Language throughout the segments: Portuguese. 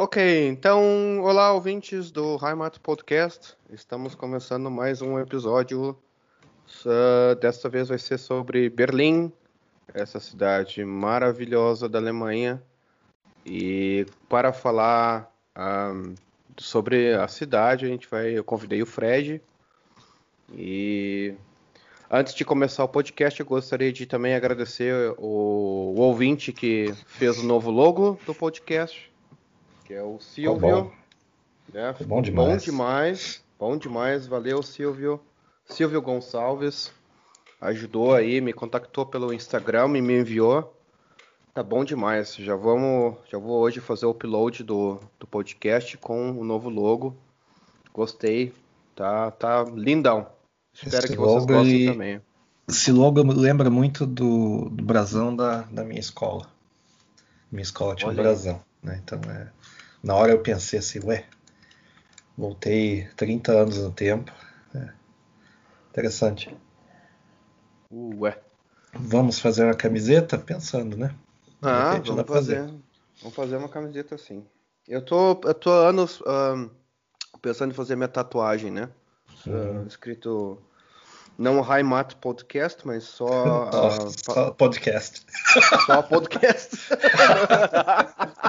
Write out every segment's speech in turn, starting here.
Ok, então, olá ouvintes do Heimat Podcast. Estamos começando mais um episódio. Uh, desta vez vai ser sobre Berlim, essa cidade maravilhosa da Alemanha. E para falar um, sobre a cidade, a gente vai, eu convidei o Fred. E antes de começar o podcast, eu gostaria de também agradecer o, o ouvinte que fez o novo logo do podcast, que é o Silvio. bom. Né? Ficou bom demais. Bom demais. Bom demais. Valeu, Silvio. Silvio Gonçalves ajudou aí, me contactou pelo Instagram e me enviou. Tá bom demais. Já vamos, já vou hoje fazer o upload do, do podcast com o novo logo. Gostei. Tá, tá lindão. Espero Esse que vocês logo, gostem ele- também. Esse logo lembra muito do, do brasão da, da minha escola. Minha escola tinha um Olha aí. brasão, né? Então, é, na hora eu pensei assim, ué, voltei 30 anos no tempo. É, interessante. Ué. Vamos fazer uma camiseta? Pensando, né? Ah, vamos pra fazer. Vamos fazer uma camiseta assim. Eu tô, eu tô há anos ahn, pensando em fazer minha tatuagem, né? Uhum. Ah, escrito não Heimat Podcast, mas só, só podcast. só podcast.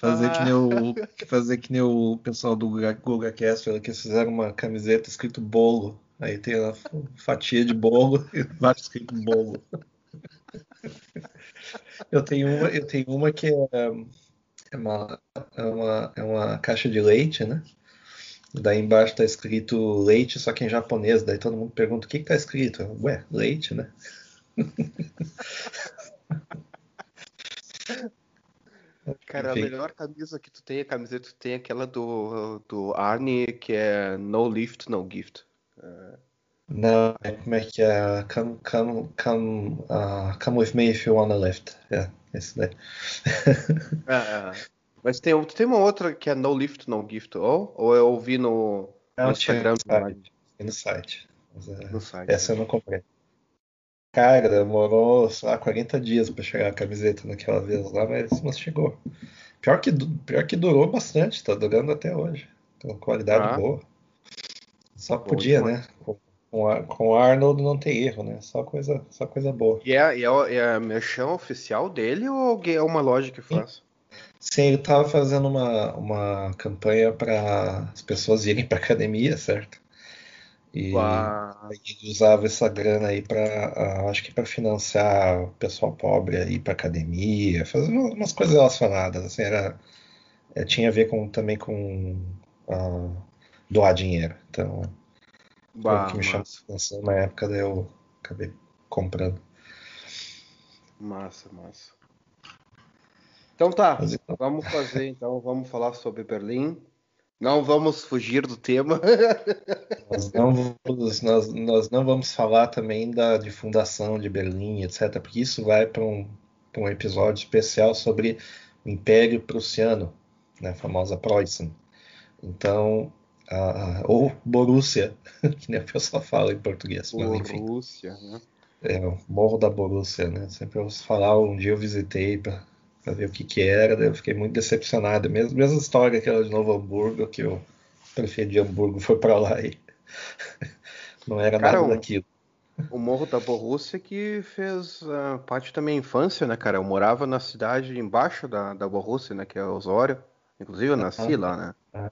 Fazer que nem o, fazer que nem o pessoal do Guga- GugaCast, que fizeram uma camiseta escrito bolo. Aí tem a fatia de bolo e embaixo escrito bolo. Eu tenho uma, eu tenho uma que é, é uma, é uma, é uma caixa de leite, né? Daí embaixo tá escrito leite, só que em japonês. Daí todo mundo pergunta o que que tá escrito. Ué, leite, né? Cara, a Enfim. melhor camisa que tu tem, a camiseta que tu tem é aquela do, do Arnie, que é No Lift, No Gift. Não, é- como é que é? Come, come, come, uh, come with me if you wanna lift. É, esse daí. Ah, mas tem, tu tem uma outra que é No Lift, No Gift, ou, ou eu ouvi no, no Instagram no site. No site. É, no site. essa eu não comprei. Cara, demorou, sei lá, 40 dias pra chegar a camiseta naquela vez lá, mas, mas chegou. Pior que, pior que durou bastante, tá durando até hoje. Com qualidade Ah. boa. Só podia, né? Com, com, o Arnold não tem erro, né? Só coisa, só coisa boa. E é, e é, é a merchan oficial dele ou é uma loja que faz? Sim, ele estava fazendo uma, uma campanha para as pessoas irem para academia, certo? E Uau. aí ele usava essa grana aí para, acho que para financiar o pessoal pobre a ir para academia, fazer umas coisas relacionadas, assim, era, é, tinha a ver com, também com ah, doar dinheiro. Então, o que me chamou atenção na época, daí eu acabei comprando. massa, massa. Então tá, Mas então, vamos fazer então, vamos falar sobre Berlim. Não vamos fugir do tema. Nós não vamos, nós, nós não vamos falar também da de fundação de Berlim, etc., porque isso vai para um, pra um episódio especial sobre o Império Prussiano, né, a famosa Preußen. Então, a- a- ou Borussia, que nem o pessoal fala em português, mas enfim, Borussia, né? é o Morro da Borussia, né? Sempre eu falar, um dia eu visitei para ver o que que era, eu fiquei muito decepcionado. Mesmo, mesma história aquela de Novo Hamburgo, que o prefeito de Hamburgo foi para lá e não era Cara, nada daquilo. O Morro da Borussia que fez ah, parte da minha infância, né, cara? Eu morava na cidade embaixo da, da Borussia, né, que é Osório. Inclusive eu nasci lá, né?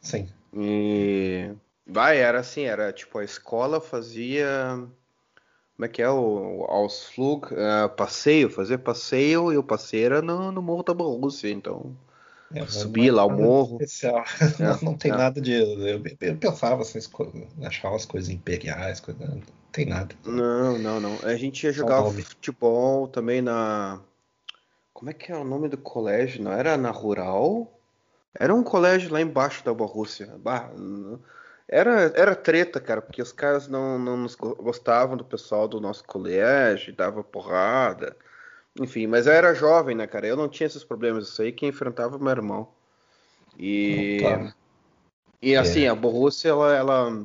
Sim. E vai, era assim, era tipo a escola fazia como é que é o Ausflug, ah, passeio, fazia passeio e o passeio era no, no Morro da Borussia, então É, Subir é lá o morro. Especial. É, Não, não tem é. nada de. Eu, eu pensava essas coisas, achava as coisas imperiais, coisa, não tem nada. Não, não, não. A gente ia jogar futebol também na. Como é que é o nome do colégio? Não era na Rural? Era um colégio lá embaixo da Borussia. Bah, Era, era treta, cara, porque os caras não, não nos go- gostavam do pessoal do nosso colégio, dava porrada. Enfim, mas eu era jovem, né, cara? Eu não tinha esses problemas. Isso aí quem enfrentava meu irmão. E. Tá. E assim, a Borussia, ela, ela,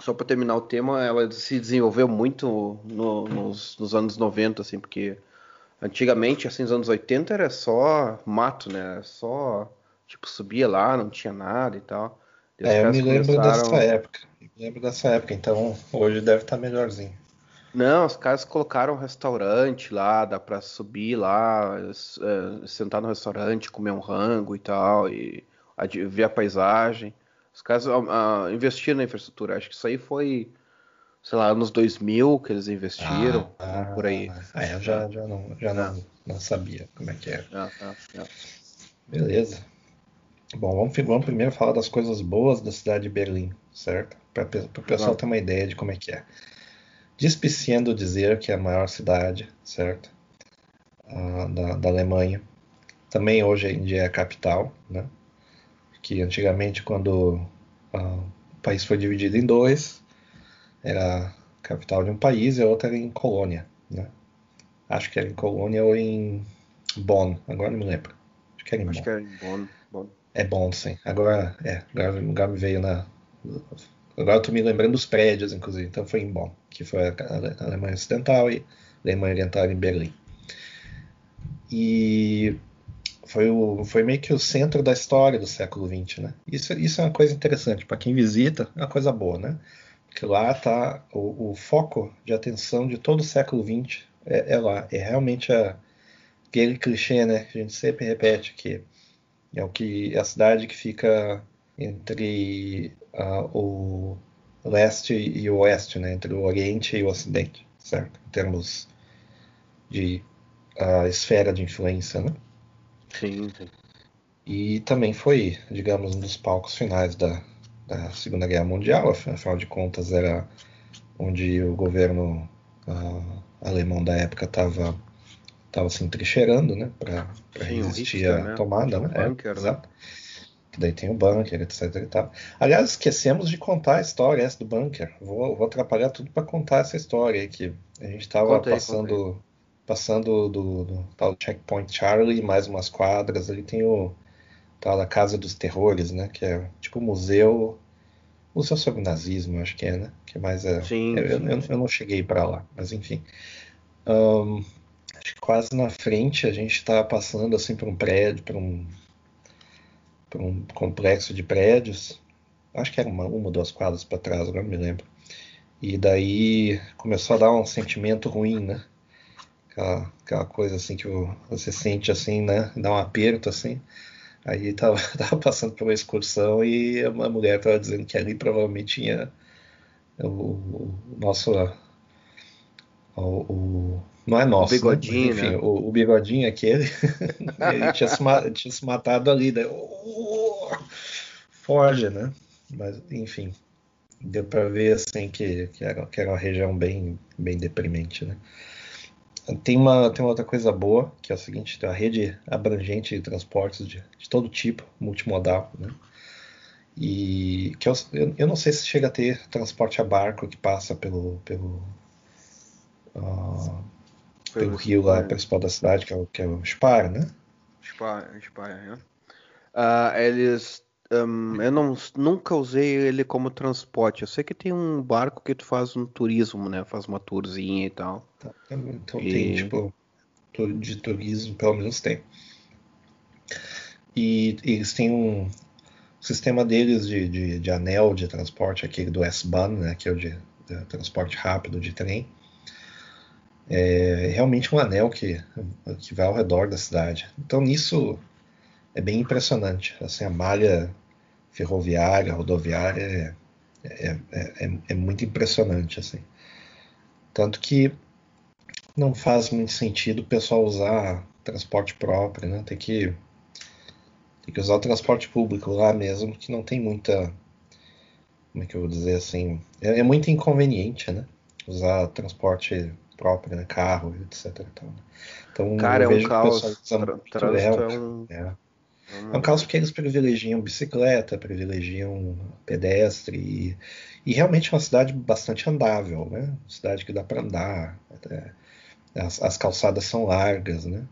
só para terminar o tema, ela se desenvolveu muito no- nos, nos anos 90, assim, porque Antigamente, assim, nos anos 80 era só mato, né? Era só, tipo, subia lá, não tinha nada e tal. É, eu me lembro começaram... dessa época. Eu me lembro dessa época, então hoje deve estar melhorzinho. Não, os caras colocaram um restaurante lá, dá pra subir lá, é, sentar no restaurante, comer um rango e tal, e ver a paisagem. Os caras investiram na infraestrutura. Acho que isso aí foi, sei lá, anos 2000 que eles investiram, ah, por aí. Ah, é, eu já, já, não, já não, não sabia como é que era. Ah, ah, ah. Beleza. Bom, vamos, vamos primeiro falar das coisas boas da cidade de Berlim, certo? Para o pessoal ter uma ideia de como é que é dispiciando dizer que é a maior cidade, certo? Uh, da, da, Alemanha. Também hoje em dia é a capital, né? Que antigamente, quando uh, o país foi dividido em dois, era a capital de um país e a outra era em Colônia, né? Acho que era em Colônia ou em Bonn, agora não me lembro. Acho que era em Acho Bonn. Que era em Bonn. Bonn. É Bonn, sim. Agora, é, agora, agora me veio na Agora eu tô me lembrando dos prédios, inclusive. Então foi em Bonn, que foi a Alemanha Ocidental e a Alemanha Oriental em Berlim. E foi, o, foi meio que o centro da história do século XX, né? Isso, isso é uma coisa interessante. Para quem visita, é uma coisa boa, né? Porque lá está o, o, foco de atenção de todo o século XX é, é lá. É realmente a, aquele clichê, né? Que a gente sempre repete que é o que é a cidade que fica entre uh, o leste e o oeste, né, entre o Oriente e o Ocidente, certo? Em termos de uh, esfera de influência, né? Sim, sim. E também foi, digamos, um dos palcos finais da, da Segunda Guerra Mundial, afinal de contas era onde o governo uh, alemão da época estava estava se entrincheirando, né, para resistir à né? tomada, né? Bunker, é, né? Exato daí tem o bunker, etc e tal. Aliás, esquecemos de contar a história essa do bunker. Vou, vou atrapalhar tudo para contar essa história aí, que a gente estava passando passando do, do, tal Checkpoint Charlie, mais umas quadras, ali tem o tal da Casa dos Terrores, né, que é tipo museu museu sobre nazismo, acho que é, né, que mais é, sim, eu, sim, eu, sim. eu, não cheguei para lá, mas enfim. Um, quase na frente a gente está passando assim por um prédio, por um para um complexo de prédios. Acho que era uma, uma ou duas quadras para trás, agora não me lembro. E daí começou a dar um sentimento ruim, né? Aquela, aquela coisa assim que você sente assim, né? Dá um aperto assim. Aí tava, tava passando por uma excursão e uma mulher tava dizendo que ali provavelmente tinha o, o nosso. O, o, não é nosso. O bigodinho. Né? Enfim, né? o, o, bigodinho aquele. ele tinha se, tinha se matado ali. Daí, oh, foge, né? Mas, enfim. Deu para ver assim que, que, era, que era uma região bem, bem deprimente, né? Tem uma, tem uma outra coisa boa, que é o seguinte, tem uma rede abrangente de transportes de, de todo tipo, multimodal, né? E que eu, eu, não sei se chega a ter transporte a barco que passa pelo, pelo, uh, pelo rio lá principal da cidade, que é o, que é o Spar, né? Spar, Spar, é. Uh, eles. Um, eu não, nunca usei ele como transporte. Eu sei que tem um barco que tu faz um turismo, né? Faz uma tourzinha e tal. Tá, então e... tem, tipo, de turismo, pelo menos tem. E eles têm um sistema deles de, de, de anel de transporte, aquele do S-Bahn, né? Que é o de, de transporte rápido de trem é realmente um anel que, que vai ao redor da cidade. Então nisso é bem impressionante. Assim, a malha ferroviária, rodoviária é, é, é, é muito impressionante. Assim. Tanto que não faz muito sentido o pessoal usar transporte próprio, né? Tem que, tem que usar o transporte público lá mesmo, que não tem muita. Como é que eu vou dizer assim? É, é muito inconveniente, né? Usar transporte própria, né? carro, etc. Então, então Cara, é um caos. Tra trânsito é um... É. É um caos porque eles privilegiam bicicleta, privilegiam pedestre e, e realmente é uma cidade bastante andável, né? Uma cidade que dá para andar, as, as, calçadas são largas, né?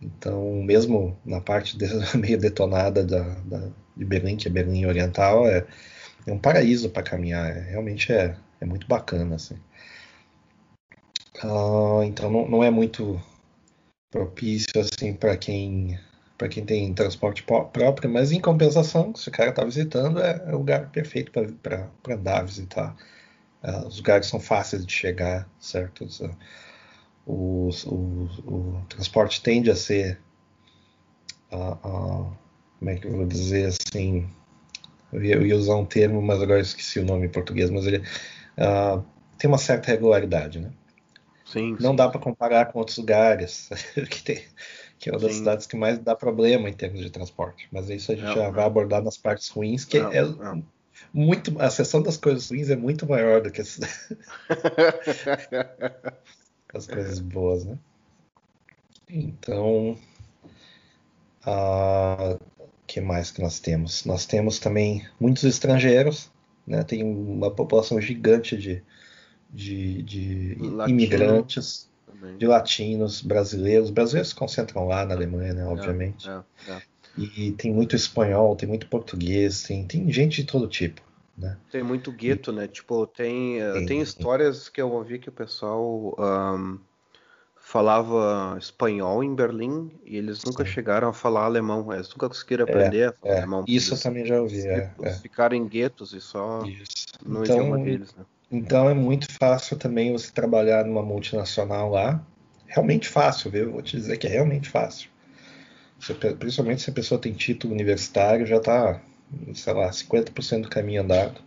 Então, mesmo na parte de, meio detonada da, da, de Berlim, que é Berlim Oriental, é, é um paraíso para caminhar. É, realmente é, é muito bacana, assim. Uh, então não, não, é muito propício assim para quem para quem tem transporte próprio, mas em compensação, se o cara está visitando, é, é, o lugar perfeito para andar, visitar. Uh, os lugares são fáceis de chegar, certo? Uh, os, o, o, transporte tende a ser, uh, como é que eu vou dizer assim, eu ia, eu usar um termo, mas agora esqueci o nome em português, mas ele tem uma certa regularidade, né? Sim, Não sim. dá para comparar com outros lugares que tem que é uma das Sim. cidades que mais dá problema em termos de transporte. Mas isso a gente É, já é. vai abordar nas partes ruins, que É, muito. A seção das coisas ruins é muito maior do que as, as coisas boas, né? Então, o que mais que nós temos? Nós temos também muitos estrangeiros, né? Tem uma população gigante de, de, de Latino. imigrantes, Também. de latinos, brasileiros. Brasileiros se concentram lá na Alemanha, né? Obviamente. É, é. E tem muito espanhol, tem muito português, tem, tem gente de todo tipo, né? Tem muito gueto, né? Tipo, tem, eh, Tem. tem histórias que eu ouvi que o pessoal ahn, falava espanhol em Berlim e eles nunca Sim. chegaram a falar alemão. Eles nunca conseguiram aprender a falar É, alemão. isso eu Eles também já ouvi. É, tipo, é. ficaram em guetos e só Isso. no Então, idioma deles, né? Então é muito fácil também você trabalhar numa multinacional lá. Realmente fácil, viu? Vou te dizer que é realmente fácil. Principalmente se a pessoa tem título universitário, já está, sei lá, 50% do caminho andado.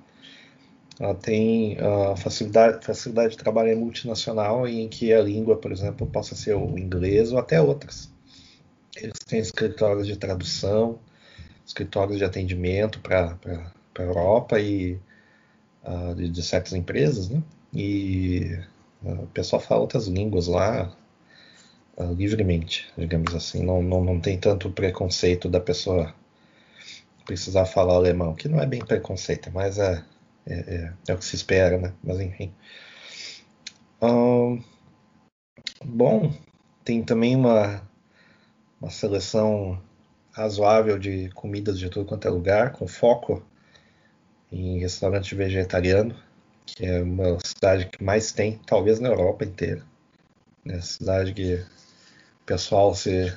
Ela tem ah, facilidade, facilidade de trabalho em multinacional em que a língua, por exemplo, possa ser o inglês ou até outras. Eles têm escritórios de tradução, escritórios de atendimento para a Europa e ah, de, de certas empresas, né? E ah, o pessoal fala outras línguas lá ah, livremente, digamos assim. Não, não, não tem tanto preconceito da pessoa precisar falar alemão, que não é bem preconceito, mas é, é, é, é o que se espera, né? Mas enfim. Ahn, bom, tem também uma, uma seleção razoável de comidas de tudo quanto é lugar, com foco em restaurante vegetariano, que é uma cidade que mais tem, talvez na Europa inteira. É cidade que o pessoal se,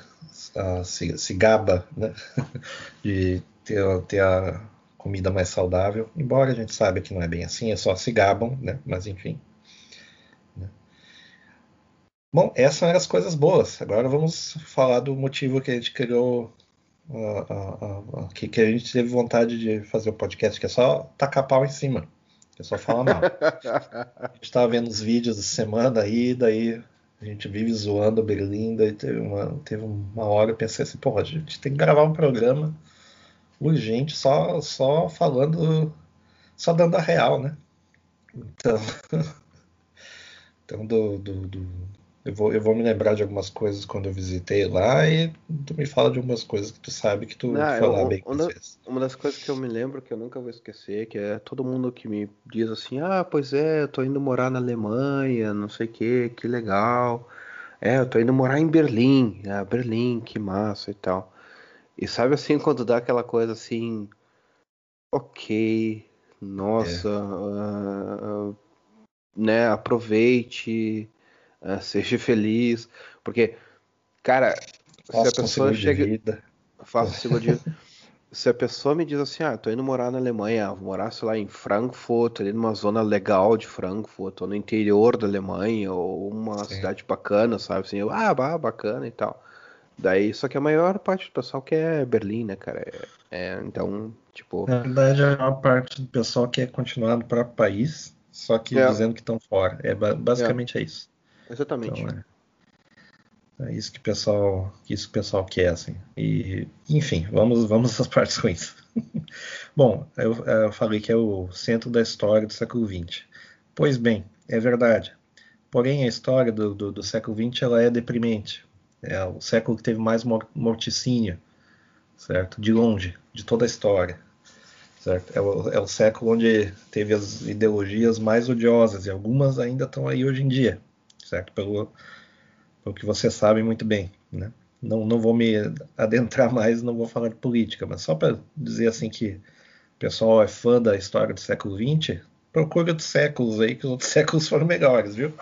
ah, se, se gaba né? de ter, ter a comida mais saudável, embora a gente saiba que não é bem assim, é só se gabam, né? mas enfim. né. Bom, essas eram as coisas boas. Agora vamos falar do motivo que a gente criou, que, que a gente teve vontade de fazer o podcast, que é só tacar pau em cima, que é só falar mal. A gente tava vendo os vídeos da semana aí, daí a gente vive zoando Berlim, daí teve uma, teve uma hora eu pensei assim, pô, a gente tem que gravar um programa urgente só, só falando, só dando a real, né? Então, então do, do, do- eu, vou, eu vou me lembrar de algumas coisas quando eu visitei lá e tu me fala de algumas coisas que tu sabe que tu Não, foi eu- lá bem uma, vezes. uma das coisas que eu me lembro que eu nunca vou esquecer, que é todo mundo que me diz assim, ah, pois é, eu tô indo morar na Alemanha, não sei o que, que legal. É, eu tô indo morar em Berlim, ah, Berlim, que massa e tal. E sabe assim, quando dá aquela coisa assim, ok, nossa, ah, ah, né, aproveite, ah, seja feliz, porque, cara, se a Faça pessoa chega, faça seguro de se a pessoa me diz assim, ah, tô indo morar na Alemanha, vou morar, sei lá, em Frankfurt, ali numa zona legal de Frankfurt, ou no interior da Alemanha, ou uma Sim. cidade bacana, sabe? Assim, eu, ah, bah, bacana e tal. Daí, só que a maior parte do pessoal quer Berlim, né, cara? É, é, então, tipo, Na verdade, a maior parte do pessoal quer continuar no próprio país, só que É. dizendo que estão fora. É ba- basicamente é isso. Exatamente. Então, é, é isso que o pessoal, isso que o pessoal quer, assim. E, enfim, vamos, vamos às partes ruins. Bom, eu, eu falei que é o centro da história do século XX. Pois bem, é verdade. Porém, a história do, do, do século XX ela é deprimente. É o século que teve mais mor- morticínio, certo? De longe, de toda a história. Certo? É, o, é o século onde teve as ideologias mais odiosas, e algumas ainda estão aí hoje em dia, certo? Pelo, pelo que você sabe muito bem, né? Não, não vou me adentrar mais, não vou falar de política, mas só para dizer assim que o pessoal é fã da história do século XX, procura dos séculos aí, que os outros séculos foram melhores, viu?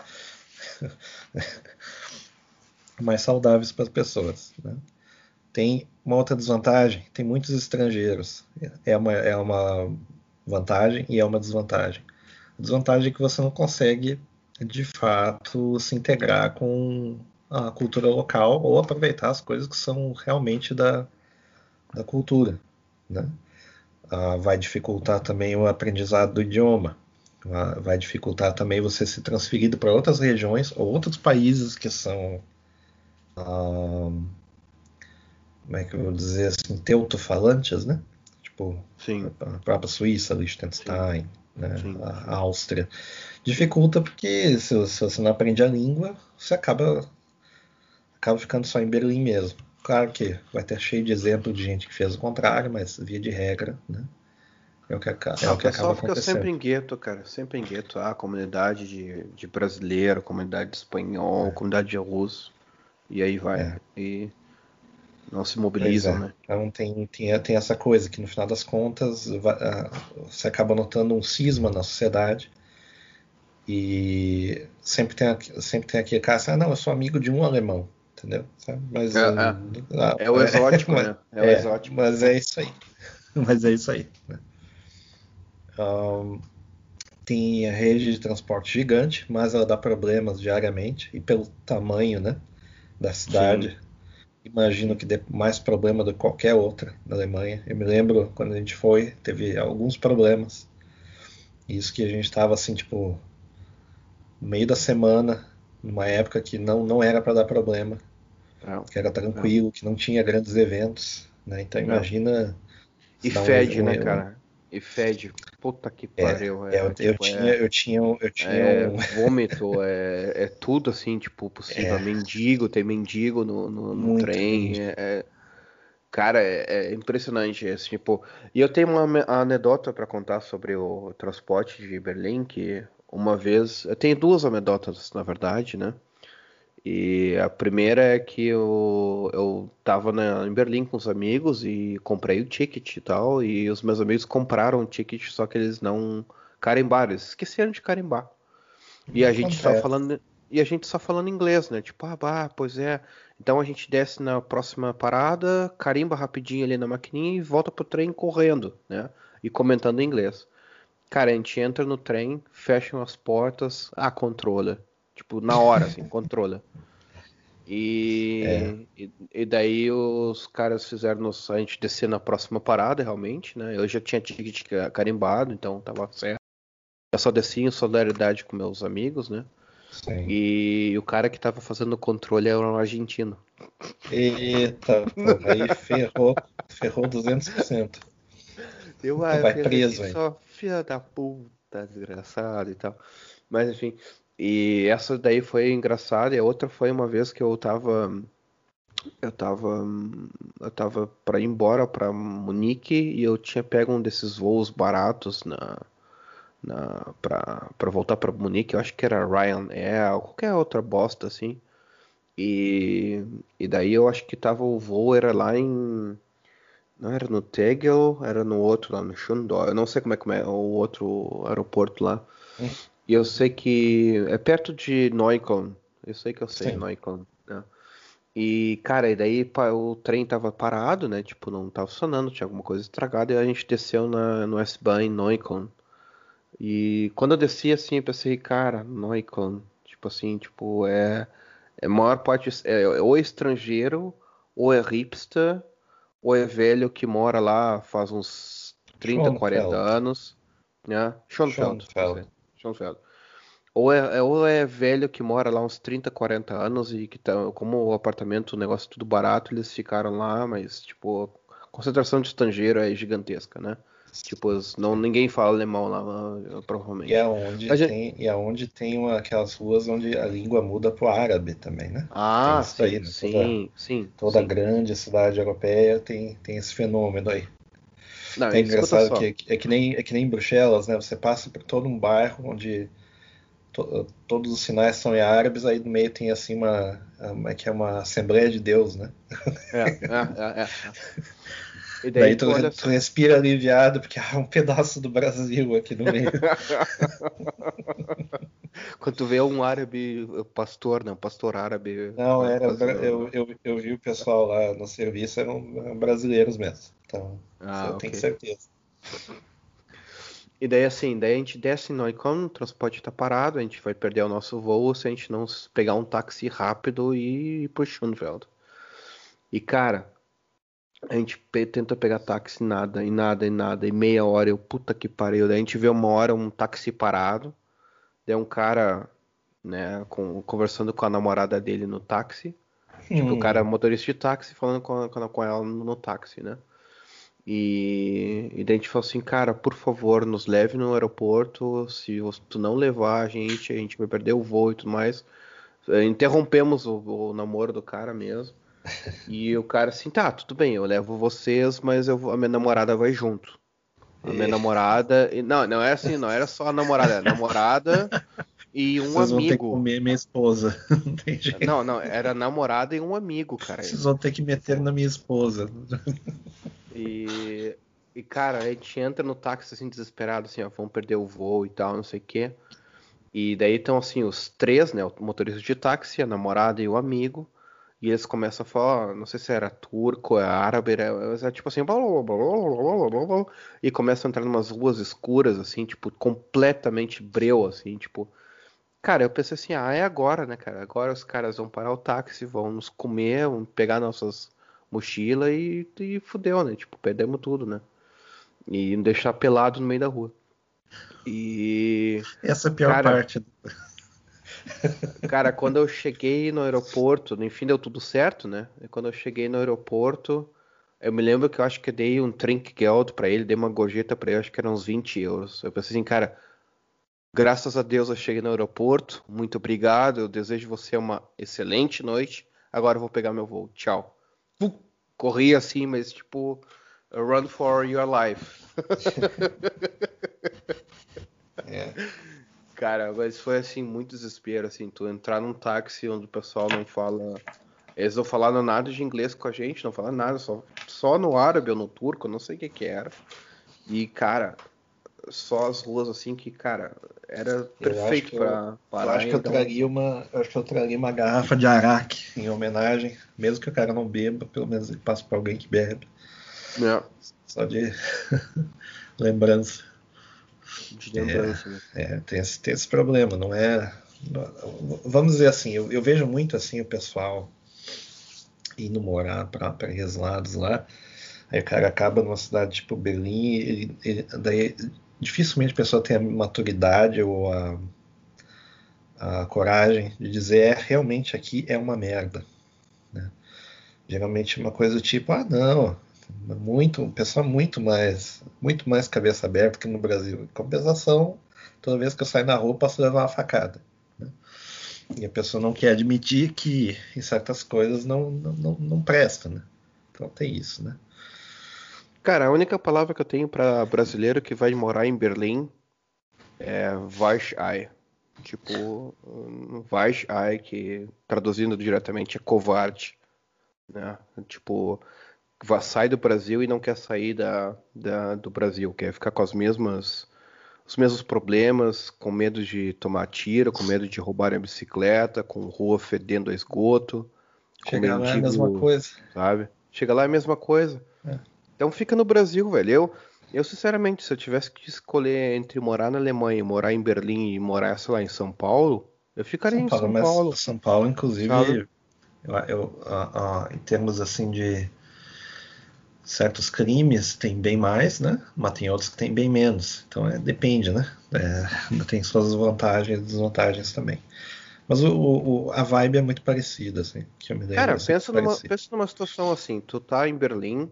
mais saudáveis para as pessoas. Né? Tem uma outra desvantagem, tem muitos estrangeiros. É uma, é uma vantagem e é uma desvantagem. A desvantagem é que você não consegue, de fato, se integrar com a cultura local ou aproveitar as coisas que são realmente da, da cultura. Né? Ah, vai dificultar também o aprendizado do idioma. Ah, vai dificultar também você se transferir para outras regiões ou outros países que são ah, como é que eu vou dizer assim, teutofalantes, né? Tipo, Sim. a própria Suíça, Liechtenstein, né? a Áustria. Dificulta porque se, se, você não aprende a língua, você acaba, acaba ficando só em Berlim mesmo. Claro que vai ter cheio de exemplo de gente que fez o contrário, mas via de regra, né? É o que, acaba, é o que acaba fica sempre em gueto, cara. Sempre em gueto. Ah, comunidade de, de brasileiro, comunidade de espanhol, é. comunidade de russo. E aí vai. É. E não se mobilizam, é. né? Então tem, tem, tem essa coisa que no final das contas vai, você acaba notando um cisma na sociedade e sempre tem, sempre tem aquele cara assim, ah, não, eu sou amigo de um alemão, entendeu? Mas, é, uh, é o exótico, né? É o é, exótico. Mas é isso aí. mas é isso aí. Né? Um, tem a rede de transporte gigante, mas ela dá problemas diariamente e pelo tamanho, né, da cidade. Sim imagino que dê mais problema do que qualquer outra na Alemanha. Eu me lembro quando a gente foi, teve alguns problemas. Isso que a gente estava assim, tipo, no meio da semana, numa época que não, não era para dar problema, não, que era tranquilo, não. que não tinha grandes eventos, né? Então imagina. E fede, um, né, cara? E fede. Puta que é, pariu. É, é, eu, tipo, eu, tinha, eu tinha, eu tinha é, um... vômito, é, é tudo assim, tipo, possível. É. Mendigo, tem mendigo no, no, no trem. É, cara, é, impressionante. Assim, tipo, e eu tenho uma anedota para contar sobre o transporte de Berlim, que uma vez. Eu tenho duas anedotas, na verdade, né? E a primeira é que eu, eu tava na, em Berlim com os amigos e comprei o ticket e tal, e os meus amigos compraram o ticket, só que eles não carimbaram, eles esqueceram de carimbar. E a gente só falando e a gente só falando inglês, né? Tipo, ah, bah, pois é. Então a gente desce na próxima parada, carimba rapidinho ali na maquininha e volta pro trem correndo, né? E comentando em inglês. Cara, a gente entra no trem, fecham as portas, ah, controla. Tipo, na hora, assim, controla. E, é. e, e, daí os caras fizeram nos, a gente descer na próxima parada, realmente, né? Eu já tinha ticket carimbado, então tava certo. Eu só desci em solidariedade com meus amigos, né? Sim. E o cara que tava fazendo o controle era um argentino. Eita, pô, aí ferrou, ferrou 200%. Eu, ah, vai preso? Só filha da puta, desgraçado e tal. Mas enfim, e essa daí foi engraçada, e a outra foi uma vez que eu tava. Eu tava. Eu tava pra ir embora pra Munique e eu tinha pego um desses voos baratos na. na pra, pra voltar pra Munique, eu acho que era Ryanair, qualquer outra bosta assim. E, e daí eu acho que tava o voo, era lá em. Não era no Tegel, era no outro lá no Shundor. Eu não sei como é, como é o outro aeroporto lá. E eu sei que é perto de Neukölln. Eu sei que eu sei Sim. Neukölln. Né? E, cara, e daí o trem tava parado, né? Tipo, não tava funcionando, tinha alguma coisa estragada. E a gente desceu na, no S-Bahn em Neukölln. E quando eu desci, assim, eu pensei, cara, Neukölln. Tipo assim, tipo, é... É maior parte... É, é ou é estrangeiro, ou é hipster, ou é velho que mora lá faz uns 30, Schoenfeld. 40 anos. Né? Schoenfeld. Schoenfeld. Schoenfeld. Ou é, ou é velho que mora lá uns 30, 40 anos e que tá, como o apartamento, o negócio é tudo barato, eles ficaram lá, mas tipo, a concentração de estrangeiro é gigantesca, né? Tipo, não, ninguém fala alemão lá, provavelmente. E é onde, tem, gente... e é onde tem uma, aquelas ruas onde a língua muda pro árabe também, né? Ah, sim, aí, né? sim, toda, sim. Toda sim. grande cidade europeia tem, tem esse fenômeno aí. Não, é engraçado que é, que nem, é que nem Bruxelas, né? Você passa por todo um bairro onde to, todos os sinais são em árabes, aí no meio tem assim uma, uma que é uma Assembleia de Deus, né? É, é, é, é. E daí, daí tu, tu, tu, respira aliviado, porque há um pedaço do Brasil aqui no meio. Quando tu vê um árabe, pastor, não, pastor árabe. Não, era, eu, eu, eu vi o pessoal lá no serviço, eram brasileiros mesmo. Então, ah, eu okay. tenho certeza. E daí assim, daí a gente desce no quando o transporte tá parado, a gente vai perder o nosso voo se a gente não pegar um táxi rápido e ir pro Schoenfeld. E cara, a gente tenta pegar táxi, nada, e nada, e nada, e meia hora, eu, puta que pariu. Daí a gente vê uma hora um táxi parado, daí um cara, né, com, conversando com a namorada dele no táxi. Tipo, o cara é motorista de táxi falando com, com, com ela no, no táxi, né? E, e daí a gente falou assim, cara, por favor, nos leve no aeroporto. Se tu não levar a gente, a gente vai perder o voo e tudo mais. Interrompemos o, o namoro do cara mesmo. E o cara assim, tá, tudo bem, eu levo vocês, mas eu, a minha namorada vai junto. A minha e... namorada. Não, não é assim, não era só a namorada, era a namorada e um Vocês amigo. Vão ter que comer minha esposa. Não, não, não, era namorada e um amigo, cara. Vocês vão ter que meter na minha esposa. E, e cara, a gente entra no táxi assim, desesperado, assim, ó, vamos perder o voo e tal, não sei o quê. E daí estão assim, os três, né? O motorista de táxi, a namorada e o amigo. E eles começam a falar, não sei se era turco, é árabe, é, é tipo assim, blá, blá, blá, e começam a entrar em umas ruas escuras, assim, tipo, completamente breu, assim, tipo. Cara, eu pensei assim, ah, é agora, né, cara? Agora os caras vão parar o táxi, vão nos comer, vão pegar nossas mochilas e, e fudeu, né? Tipo, perdemos tudo, né? E deixar pelado no meio da rua. E. Essa é a pior cara, parte. Cara, quando eu cheguei no aeroporto, no fim deu tudo certo, né? E quando eu cheguei no aeroporto, eu me lembro que eu acho que dei um trinkgeld para ele, dei uma gorjeta para ele, acho que eram uns 20 euros. Eu pensei assim, cara, graças a Deus eu cheguei no aeroporto, muito obrigado, eu desejo você uma excelente noite, agora eu vou pegar meu voo, tchau. Corri assim, mas tipo, run for your life. é. Cara, mas foi assim, muito desespero, assim, tu entrar num táxi onde o pessoal não fala. Eles não falaram nada de inglês com a gente, não falaram nada, só, só no árabe ou no turco, não sei o que que era. E, cara, só as ruas assim que, cara, era perfeito para parar. Eu acho que eu então... traria uma, eu acho que eu traria uma garrafa de araque em homenagem, mesmo que o cara não beba, pelo menos ele passa para alguém que bebe. É. Só de lembrança de lembrança. É, né? é tem, esse, tem esse problema, não é. Vamos dizer assim, eu, eu vejo muito assim o pessoal indo morar para aqueles lados lá. Aí o cara acaba numa cidade tipo Berlim, ele, ele, daí dificilmente a pessoa tem a maturidade ou a, a coragem de dizer é realmente aqui é uma merda. Né? Geralmente é uma coisa do tipo, ah não, muito, pessoa muito mais, muito mais cabeça aberta que no Brasil. Em compensação, toda vez que eu saio na rua, posso levar uma facada. Né? E a pessoa não quer admitir que em certas coisas não, não, não, não presta, né? Então tem isso, né? Cara, a única palavra que eu tenho para brasileiro que vai morar em Berlim é Weichei. Tipo, Weichei, que traduzindo diretamente é covarde. Né? Tipo, sai do Brasil e não quer sair da, da, do Brasil, quer ficar com as mesmas os mesmos problemas, com medo de tomar tiro, com medo de roubar a bicicleta, com rua fedendo a esgoto. Chega lá é a mesma coisa. Sabe? Chega lá é a mesma coisa. É. Então fica no Brasil, velho. Eu, eu, sinceramente, se eu tivesse que escolher entre morar na Alemanha, morar em Berlim e morar, sei lá, em São Paulo, eu ficaria São Paulo, em São Paulo. São Paulo, inclusive, eu, eu, uh, uh, em termos assim de certos crimes tem bem mais, né? Mas tem outros que tem bem menos. Então é, depende, né? É, tem suas vantagens e desvantagens também. Mas o, o, a vibe é muito parecida, assim. Que Cara, pensa numa, pensa numa situação assim, tu tá em Berlim,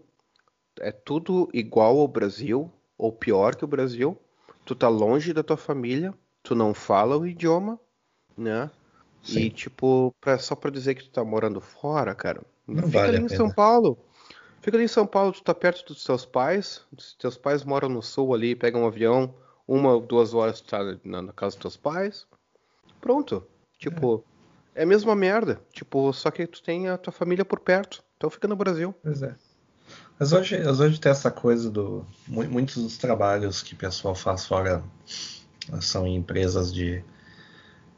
é tudo igual ao Brasil, ou pior que o Brasil, tu tá longe da tua família, tu não fala o idioma, né? Sim. E tipo, pra, só pra dizer que tu tá morando fora, cara, não fica vale ali em São Paulo Fica ali em São Paulo, tu tá perto dos seus pais, teus pais moram no sul ali, pega um avião, uma ou duas horas tu tá na, na casa dos teus pais. Pronto. Tipo, é. é a mesma merda. Tipo, só que tu tem a tua família por perto. Então fica no Brasil. Pois é. Mas hoje, hoje tem essa coisa do. Muitos dos trabalhos que o pessoal faz fora são em empresas de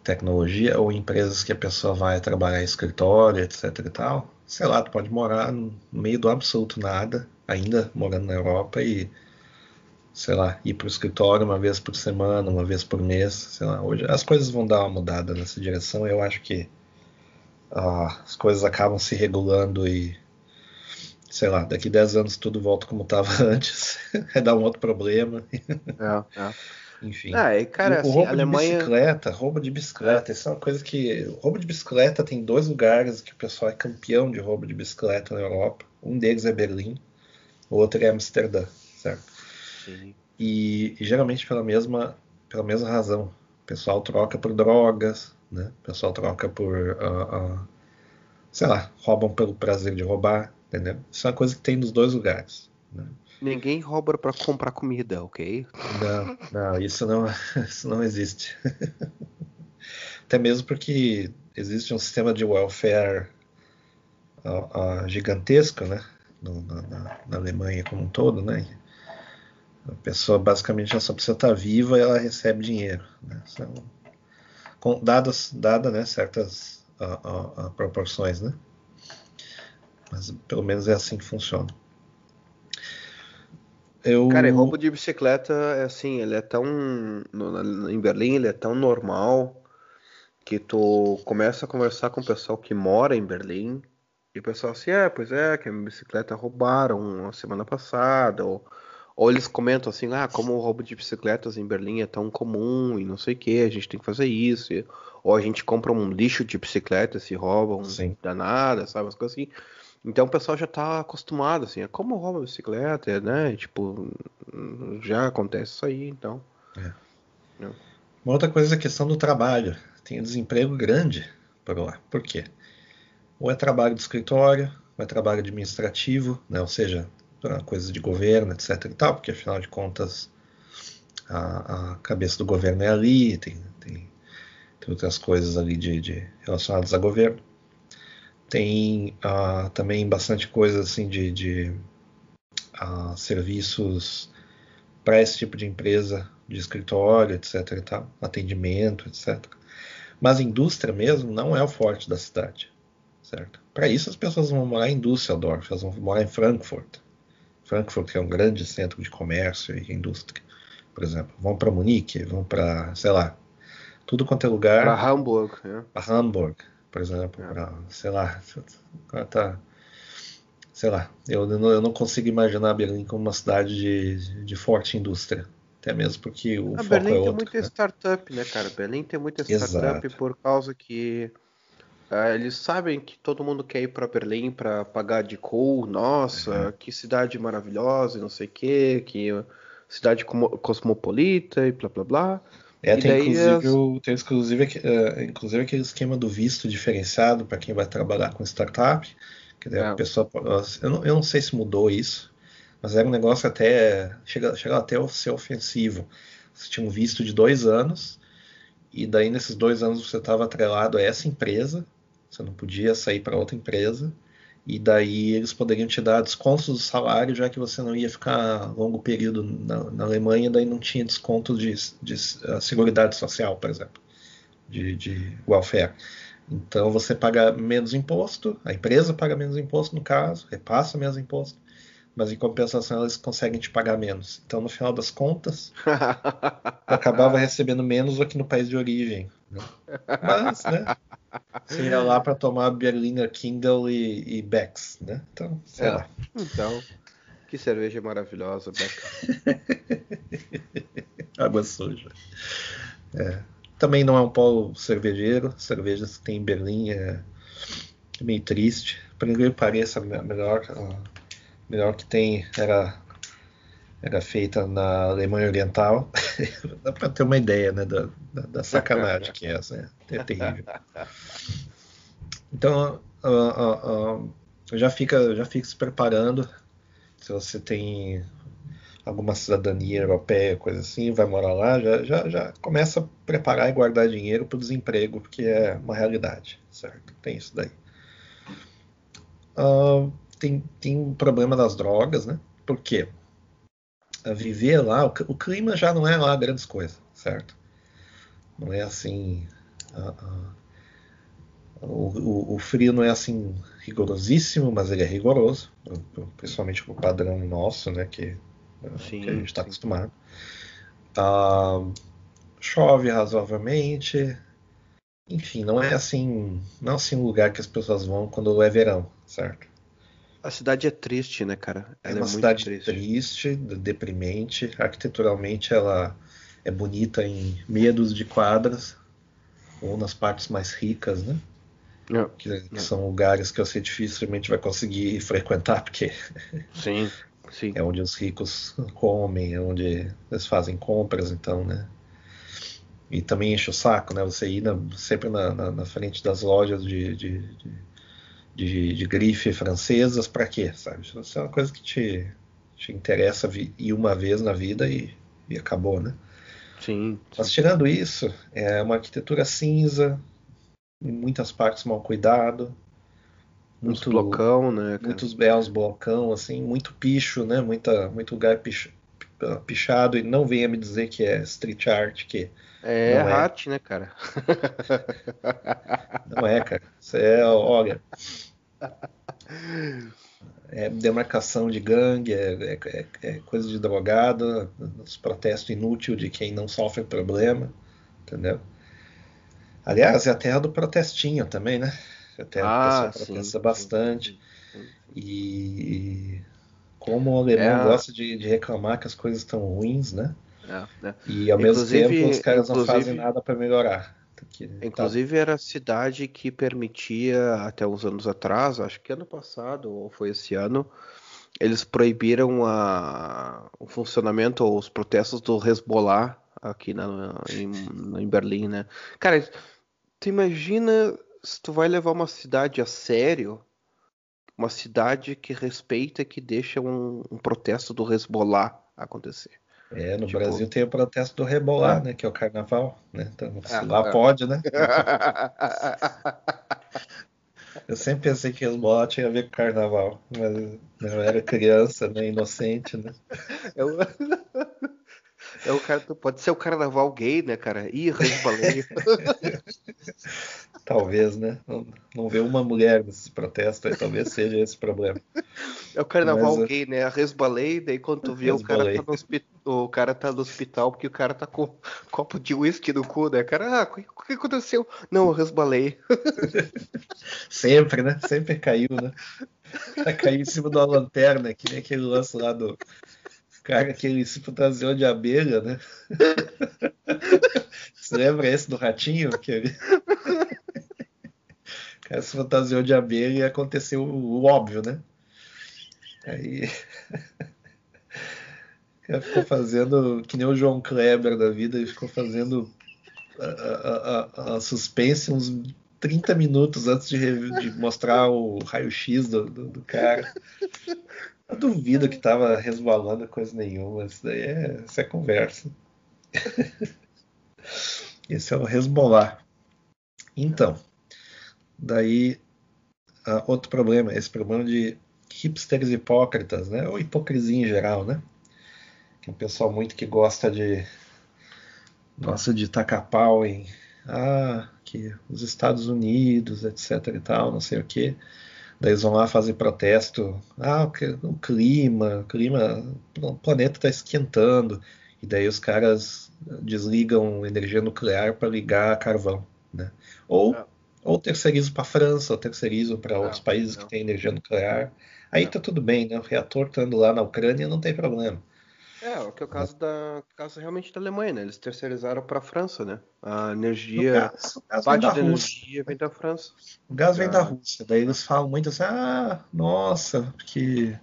tecnologia ou empresas que a pessoa vai trabalhar em escritório, etc e tal. Sei lá, tu pode morar no meio do absoluto nada, ainda morando na Europa e sei lá, ir para o escritório uma vez por semana, uma vez por mês, sei lá. Hoje as coisas vão dar uma mudada nessa direção. Eu acho que uh, as coisas acabam se regulando e sei lá, daqui 10 anos tudo volta como estava antes, vai dar um outro problema. É, é. Enfim. Ah, e, cara, o assim, roubo Alemanha... de bicicleta, roubo de bicicleta, isso é uma coisa que. Roubo de bicicleta tem dois lugares que o pessoal é campeão de roubo de bicicleta na Europa. Um deles é Berlim, o outro é Amsterdã, certo? Sim. E, e, geralmente pela mesma, pela mesma razão. O pessoal troca por drogas, né? O pessoal troca por. Uh, uh, sei lá, roubam pelo prazer de roubar, entendeu? Isso é uma coisa que tem nos dois lugares. Né? Ninguém rouba para comprar comida, ok? Não, não, isso não, isso não existe. Até mesmo porque existe um sistema de welfare uh, uh, gigantesco, né? No, na, na, Alemanha como um todo, né? A pessoa basicamente só precisa estar viva e ela recebe dinheiro, né? São, com, dadas, dada, né, certas uh, proporções, né? Mas pelo menos é assim que funciona. Eu... Cara, roubo de bicicleta é assim, ele é tão. Em Berlim ele é tão normal que tu começa a conversar com o pessoal que mora em Berlim e o pessoal assim, é, pois é, que a minha bicicleta roubaram uma semana passada, ou, ou eles comentam assim, ah, como o roubo de bicicletas em Berlim é tão comum e não sei o que, a gente tem que fazer isso, e, ou a gente compra um lixo de bicicleta se roubam Sim. danada, sabe, as coisas assim. Então o pessoal já tá acostumado, assim, é como rouba bicicleta, né? Tipo, já acontece isso aí, então. É. É. Uma outra coisa é a questão do trabalho. Tem um desemprego grande por lá. Por quê? Ou é trabalho de escritório, ou é trabalho administrativo, né? ou seja, coisa de governo, etc. e tal, porque afinal de contas a, a cabeça do governo é ali, tem, tem, tem outras coisas ali de, de relacionadas a governo. Tem uh, também bastante coisa assim de, de uh, serviços para esse tipo de empresa, de escritório, etc. E tal, atendimento, etc. Mas indústria mesmo não é o forte da cidade, certo? Para isso as pessoas vão morar em Düsseldorf, elas vão morar em Frankfurt. Frankfurt é um grande centro de comércio e indústria, por exemplo. Vão para Munique, vão para, sei lá, tudo quanto é lugar. Para Hamburg, né? Para Hamburg por exemplo, é. para, sei lá, tá, sei lá, eu não, eu não consigo imaginar Berlim como uma cidade de, de forte indústria. Até mesmo porque o a foco Berlim é tem outro, muita né? startup, né, cara? Berlim tem muita startup Exato. por causa que uh, eles sabem que todo mundo quer ir para Berlim para pagar de cool, nossa, Uhum. que cidade maravilhosa, e não sei o quê, que cidade cosmopolita e blá blá blá. É, tem inclusive, as- o, tem inclusive, aque- eh, inclusive aquele esquema do visto diferenciado para quem vai trabalhar com startup. Que daí É. a pessoa, eu, não, eu não sei se mudou isso, mas era um negócio até. Chega, chega até a ser ofensivo. Você tinha um visto de dois anos, e daí nesses dois anos você estava atrelado a essa empresa, você não podia sair para outra empresa, e daí eles poderiam te dar descontos do salário, já que você não ia ficar longo período na, na Alemanha, daí não tinha desconto de, de uh, seguridade social, por exemplo, de, de welfare. Então você paga menos imposto, a empresa paga menos imposto no caso, repassa menos imposto, mas em compensação eles conseguem te pagar menos. Então no final das contas, acabava recebendo menos do que no país de origem. né? Mas, né? Você ia lá para tomar Berliner Kindle e, e Becks, né? Então, sei É. lá. Então, que cerveja maravilhosa, Beca. Água suja. É. Também não é um polo cervejeiro. Cervejas que tem em Berlim é meio triste. Por incrível que pareça, a melhor, a melhor que tem era, era feita na Alemanha Oriental. Dá para ter uma ideia né, da, da, da sacanagem que é essa. né? É terrível. Então, ah, ah, ah, já fica, já fica se preparando. Se você tem alguma cidadania europeia, coisa assim, vai morar lá, já, já, já começa a preparar e guardar dinheiro para o desemprego, porque é uma realidade, certo? Tem isso daí. Ah, tem, tem problema das drogas, né? Por quê? A viver lá, o, o, clima já não é lá grandes coisas, certo? Não é assim. A, a, o, o, frio não é assim rigorosíssimo, mas ele é rigoroso, principalmente o padrão nosso, né? Que, sim, que a gente está acostumado. Ah, chove razoavelmente. Enfim, não é assim, não é assim um lugar que as pessoas vão quando é verão, certo? A cidade é triste, né, cara? Ela é uma é cidade triste. triste, deprimente. Arquiteturalmente, ela é bonita em medos de quadras ou nas partes mais ricas, né? Não, que, não. são lugares que você dificilmente vai conseguir frequentar, porque sim, sim. é onde os ricos comem, é onde eles fazem compras, então, né? E também enche o saco, né? Você ir na, sempre na, na, na, frente das lojas de, de, de de, de grife francesas para quê, sabe? Isso é uma coisa que te, te interessa ir uma vez na vida e, e acabou, né? Sim, sim. Mas tirando isso, é uma arquitetura cinza, em muitas partes mal cuidado. Muito blocão, né? Cara? Muitos belos blocão, assim, muito picho, né? Muita, muito lugar picho, pichado. E não venha me dizer que é street art, que é, é arte, né, cara? Não é, cara. Isso é, olha. É demarcação de gangue, é, é, é, é coisa de drogado, os protestos inútil de quem não sofre problema, entendeu? Aliás, é a terra do protestinho também, né? É a terra ah, que protesta sim, bastante. Sim, sim, e como o alemão é gosta de, de reclamar que as coisas estão ruins, né? É, é. E ao inclusive, mesmo tempo os caras não fazem nada para melhorar. Que, inclusive tá... era a cidade que permitia, até uns anos atrás, acho que ano passado ou foi esse ano, eles proibiram a, o funcionamento ou os protestos do Hezbollah aqui na, em, em Berlim, né? Cara, tu imagina se tu vai levar uma cidade a sério, uma cidade que respeita, que deixa um, um protesto do Hezbollah acontecer. É, no tipo... Brasil tem o protesto do Rebolar, é. né? Que é o carnaval, né? Então, ah, lá é. pode, né? Eu sempre pensei que Hezbollah tinha a ver com carnaval, mas eu era criança, né? Inocente, né? Eu... É o cara, pode ser o carnaval gay, né, cara? Ih, resbalei. talvez, né? Não, não vê uma mulher nesses protestos, aí, talvez seja esse problema. É o carnaval Mas, gay, né? Resbalei, daí quando tu vê o cara, tá no o cara tá no hospital porque o cara tá com um copo de uísque no cu, né? Cara, ah, o que aconteceu? Não, eu resbalei. Sempre, né? Sempre caiu, né? Caiu em cima de uma lanterna, que nem aquele lance lá do cara que ele se fantasiou de abelha, né? Você lembra esse do ratinho? Que ele... o cara se fantasiou de abelha e aconteceu o óbvio, né? Aí. O cara ficou fazendo, que nem o João Kleber da vida, ele ficou fazendo a, a, a, a suspense uns 30 minutos antes de, de mostrar o raio-x do, do, do, cara. Eu duvido que tava resbalando coisa nenhuma. Isso daí é, isso é conversa. Esse é o resbolar. Então, daí uh, outro problema, esse problema de hipsters hipócritas, né? Ou hipocrisia em geral, né? Que é um pessoal muito que gosta de gosta de tacar pau em ah, que os Estados Unidos, etc e tal, não sei o que. Daí eles vão lá fazer protesto. Ah, o clima, o clima, o planeta está esquentando. E daí os caras desligam energia nuclear para ligar carvão, né? Ou, ou terceirizam para a França, ou terceirizam para outros países não. que têm energia nuclear. Aí tá tudo bem, né? O reator estando lá na Ucrânia não tem problema. É, o que é o caso da caso realmente da Alemanha, né? Eles terceirizaram para a França, né? A energia, gás, gás parte da, da energia vem da França. O gás vem da ah. Rússia. Daí eles falam muito assim: "Ah, nossa, porque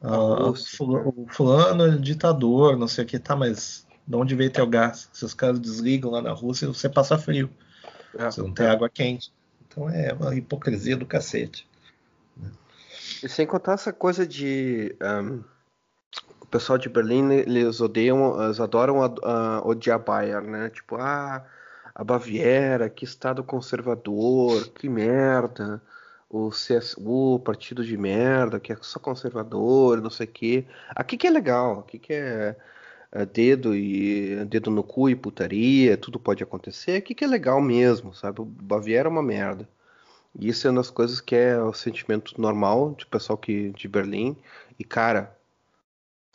ah, o fulano é ditador, não sei o que, tá, mas de onde veio teu gás? Se os caras desligam lá na Rússia, você passa frio. É, você não tem é. água quente. Então é uma hipocrisia do cacete. E sem contar essa coisa de um o pessoal de Berlim, eles odeiam, eles adoram a, a, odiar Bayern, né? Tipo, ah, a Baviera, que estado conservador, que merda. o CSU, partido de merda, que é só conservador, não sei o quê. Aqui que é legal, aqui que é, é dedo e dedo no cu e putaria, tudo pode acontecer. Aqui que é legal mesmo, sabe? O Baviera é uma merda. E isso é uma das coisas que é o sentimento normal de pessoal que de Berlim. E cara,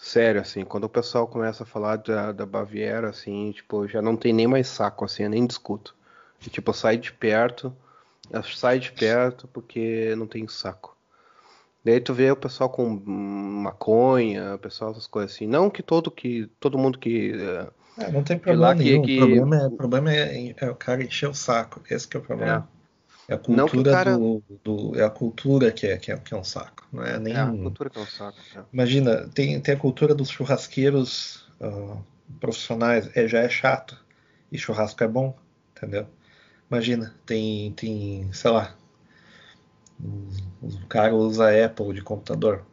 sério assim, quando o pessoal começa a falar da, da Baviera assim, tipo, já não tem nem mais saco assim, eu nem discuto. E, tipo, sai de perto sai de perto porque não tem saco. Daí tu vê o pessoal com maconha, o pessoal essas coisas assim. Não que todo que todo mundo que é, não tem problema nenhum. Que, que... O problema, é, o problema é, é, o cara encher o saco. Esse que é o problema. É, é a cultura cara... do, do, é a cultura que é, que é, que é um saco. Não é nem. É a cultura que é um saco. É. Imagina, tem, tem a cultura dos churrasqueiros uh, profissionais. É, já é chato. E churrasco é bom, entendeu? Imagina, tem, tem sei lá, o cara usa Apple de computador.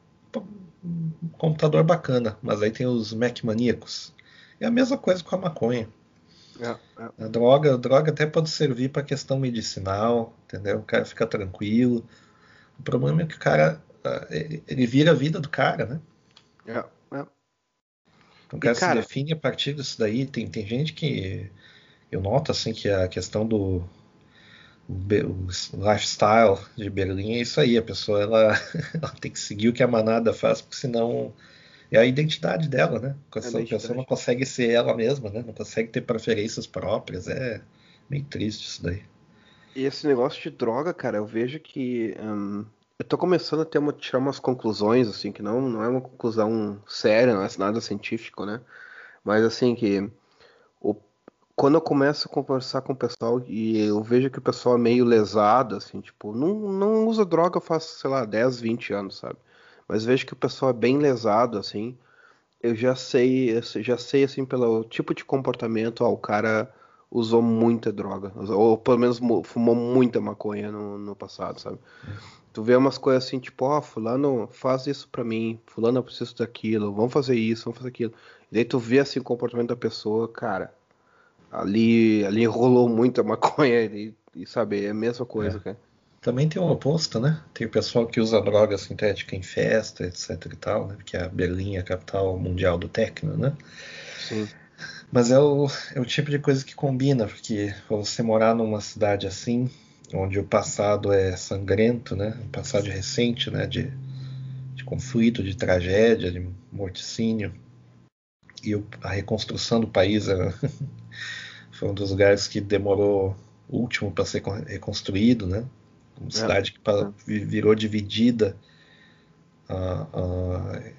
Um computador bacana, mas aí tem os Mac maníacos. É a mesma coisa com a maconha. É, é. A droga, a droga até pode servir para questão medicinal, entendeu? O cara fica tranquilo. O problema é que o cara ah, ele vira a vida do cara, né? É, é. Então, o cara, e, cara, se define a partir disso daí. Tem, tem gente que eu noto assim que a questão do lifestyle de Berlim é isso aí, a pessoa ela, ela, tem que seguir o que a manada faz, porque senão é a identidade dela, né? A pessoa, é a pessoa não consegue ser ela mesma, né? Não consegue ter preferências próprias, é meio triste isso daí. E esse negócio de droga, cara, eu vejo que hum, eu tô começando a ter uma, tirar umas conclusões, assim, que não, não é uma conclusão séria, não é nada científico, né? Mas assim que o quando eu começo a conversar com o pessoal e eu vejo que o pessoal é meio lesado, assim, tipo, não, não usa droga faz, sei lá, 10, 20 anos, sabe? Mas vejo que o pessoal é bem lesado, assim, eu já sei, já sei, assim, pelo tipo de comportamento, ó, o cara usou muita droga, ou pelo menos fumou muita maconha no, no passado, sabe? Tu vê umas coisas assim, tipo, ó, oh, fulano faz isso pra mim, fulano eu preciso daquilo, vamos fazer isso, vamos fazer aquilo. E daí tu vê, assim, o comportamento da pessoa, cara, ali, ali rolou muita maconha e, e sabe, é a mesma coisa, é. cara. Também tem o oposto, né? Tem o pessoal que usa droga sintética em festa, etc e tal, né? Porque a Berlim é a capital mundial do techno, né? Sim. Mas é o, é o tipo de coisa que combina, porque você morar numa cidade assim, onde o passado é sangrento, né? Um passado recente, né? De, de conflito, de tragédia, de morticínio, e a reconstrução do país é, foi um dos lugares que demorou o último para ser reconstruído, né? Uma é, cidade que é. virou dividida uh, uh,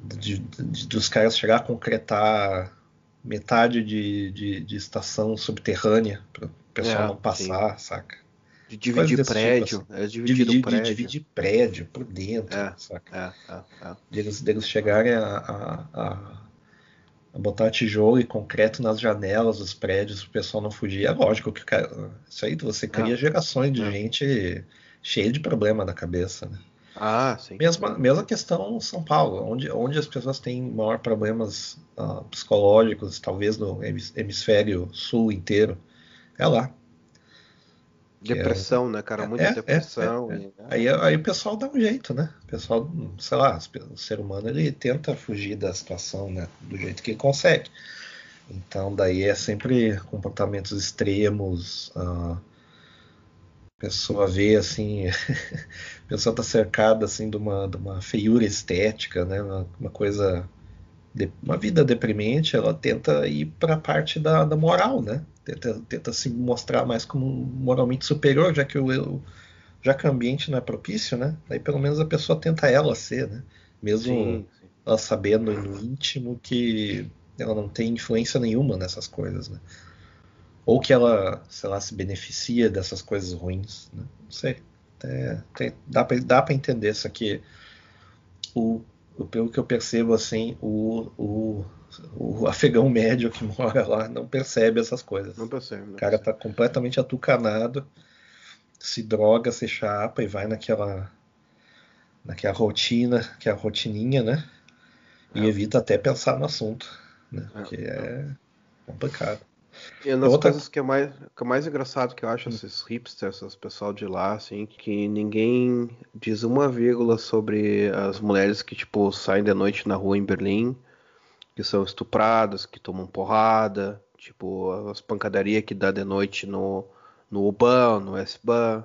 de, de, dos caras chegar a concretar metade de, de, de estação subterrânea para o pessoal é, não passar, sim. saca? De dividir prédio, tipo, assim. é dividir, prédio. dividir prédio por dentro, é, saca? É, é, é. Deles, deles chegarem a, a, a botar tijolo e concreto nas janelas dos prédios para o pessoal não fugir. É lógico que cara, isso aí você cria ah, gerações de é. gente cheia de problema na cabeça. Né? Ah, sim. Mesma, mesma questão São Paulo, onde, onde as pessoas têm maior problemas uh, psicológicos, talvez no hemisfério sul inteiro, é lá. Depressão, é, né, cara? Muita é, é depressão. É, e... aí, aí o pessoal dá um jeito, né? O pessoal, sei lá, o ser humano ele tenta fugir da situação, né? Do jeito que consegue. Então, daí é sempre comportamentos extremos. A pessoa vê assim, a pessoa tá cercada assim de uma, de uma feiura estética, né? Uma, uma coisa, uma vida deprimente. Ela tenta ir para a parte da, da moral, né? tenta, tenta se mostrar mais como moralmente superior, já que o, já que o ambiente não é propício, né? Aí pelo menos a pessoa tenta ela ser, né? Mesmo sim, sim. ela sabendo no íntimo que ela não tem influência nenhuma nessas coisas, né? Ou que ela, sei lá, se beneficia dessas coisas ruins, né? Não sei. É, tem, dá para entender isso aqui. O, pelo que eu percebo, assim, o, o o afegão médio que mora lá não percebe essas coisas. Não percebe. Não o cara percebe. tá completamente atucanado, se droga, se chapa e vai naquela naquela rotina, que é a rotininha, né? E é. evita até pensar no assunto, né? É. Que é complicado. E uma das Outra... coisas que é, mais, que é mais engraçado que eu acho, esses hipsters, esses pessoal de lá, assim, que ninguém diz uma vírgula sobre as mulheres que, tipo, saem de noite na rua em Berlim, que são estupradas, que tomam porrada, tipo, as pancadarias que dá de noite no, no U-Bahn, no S-Bahn,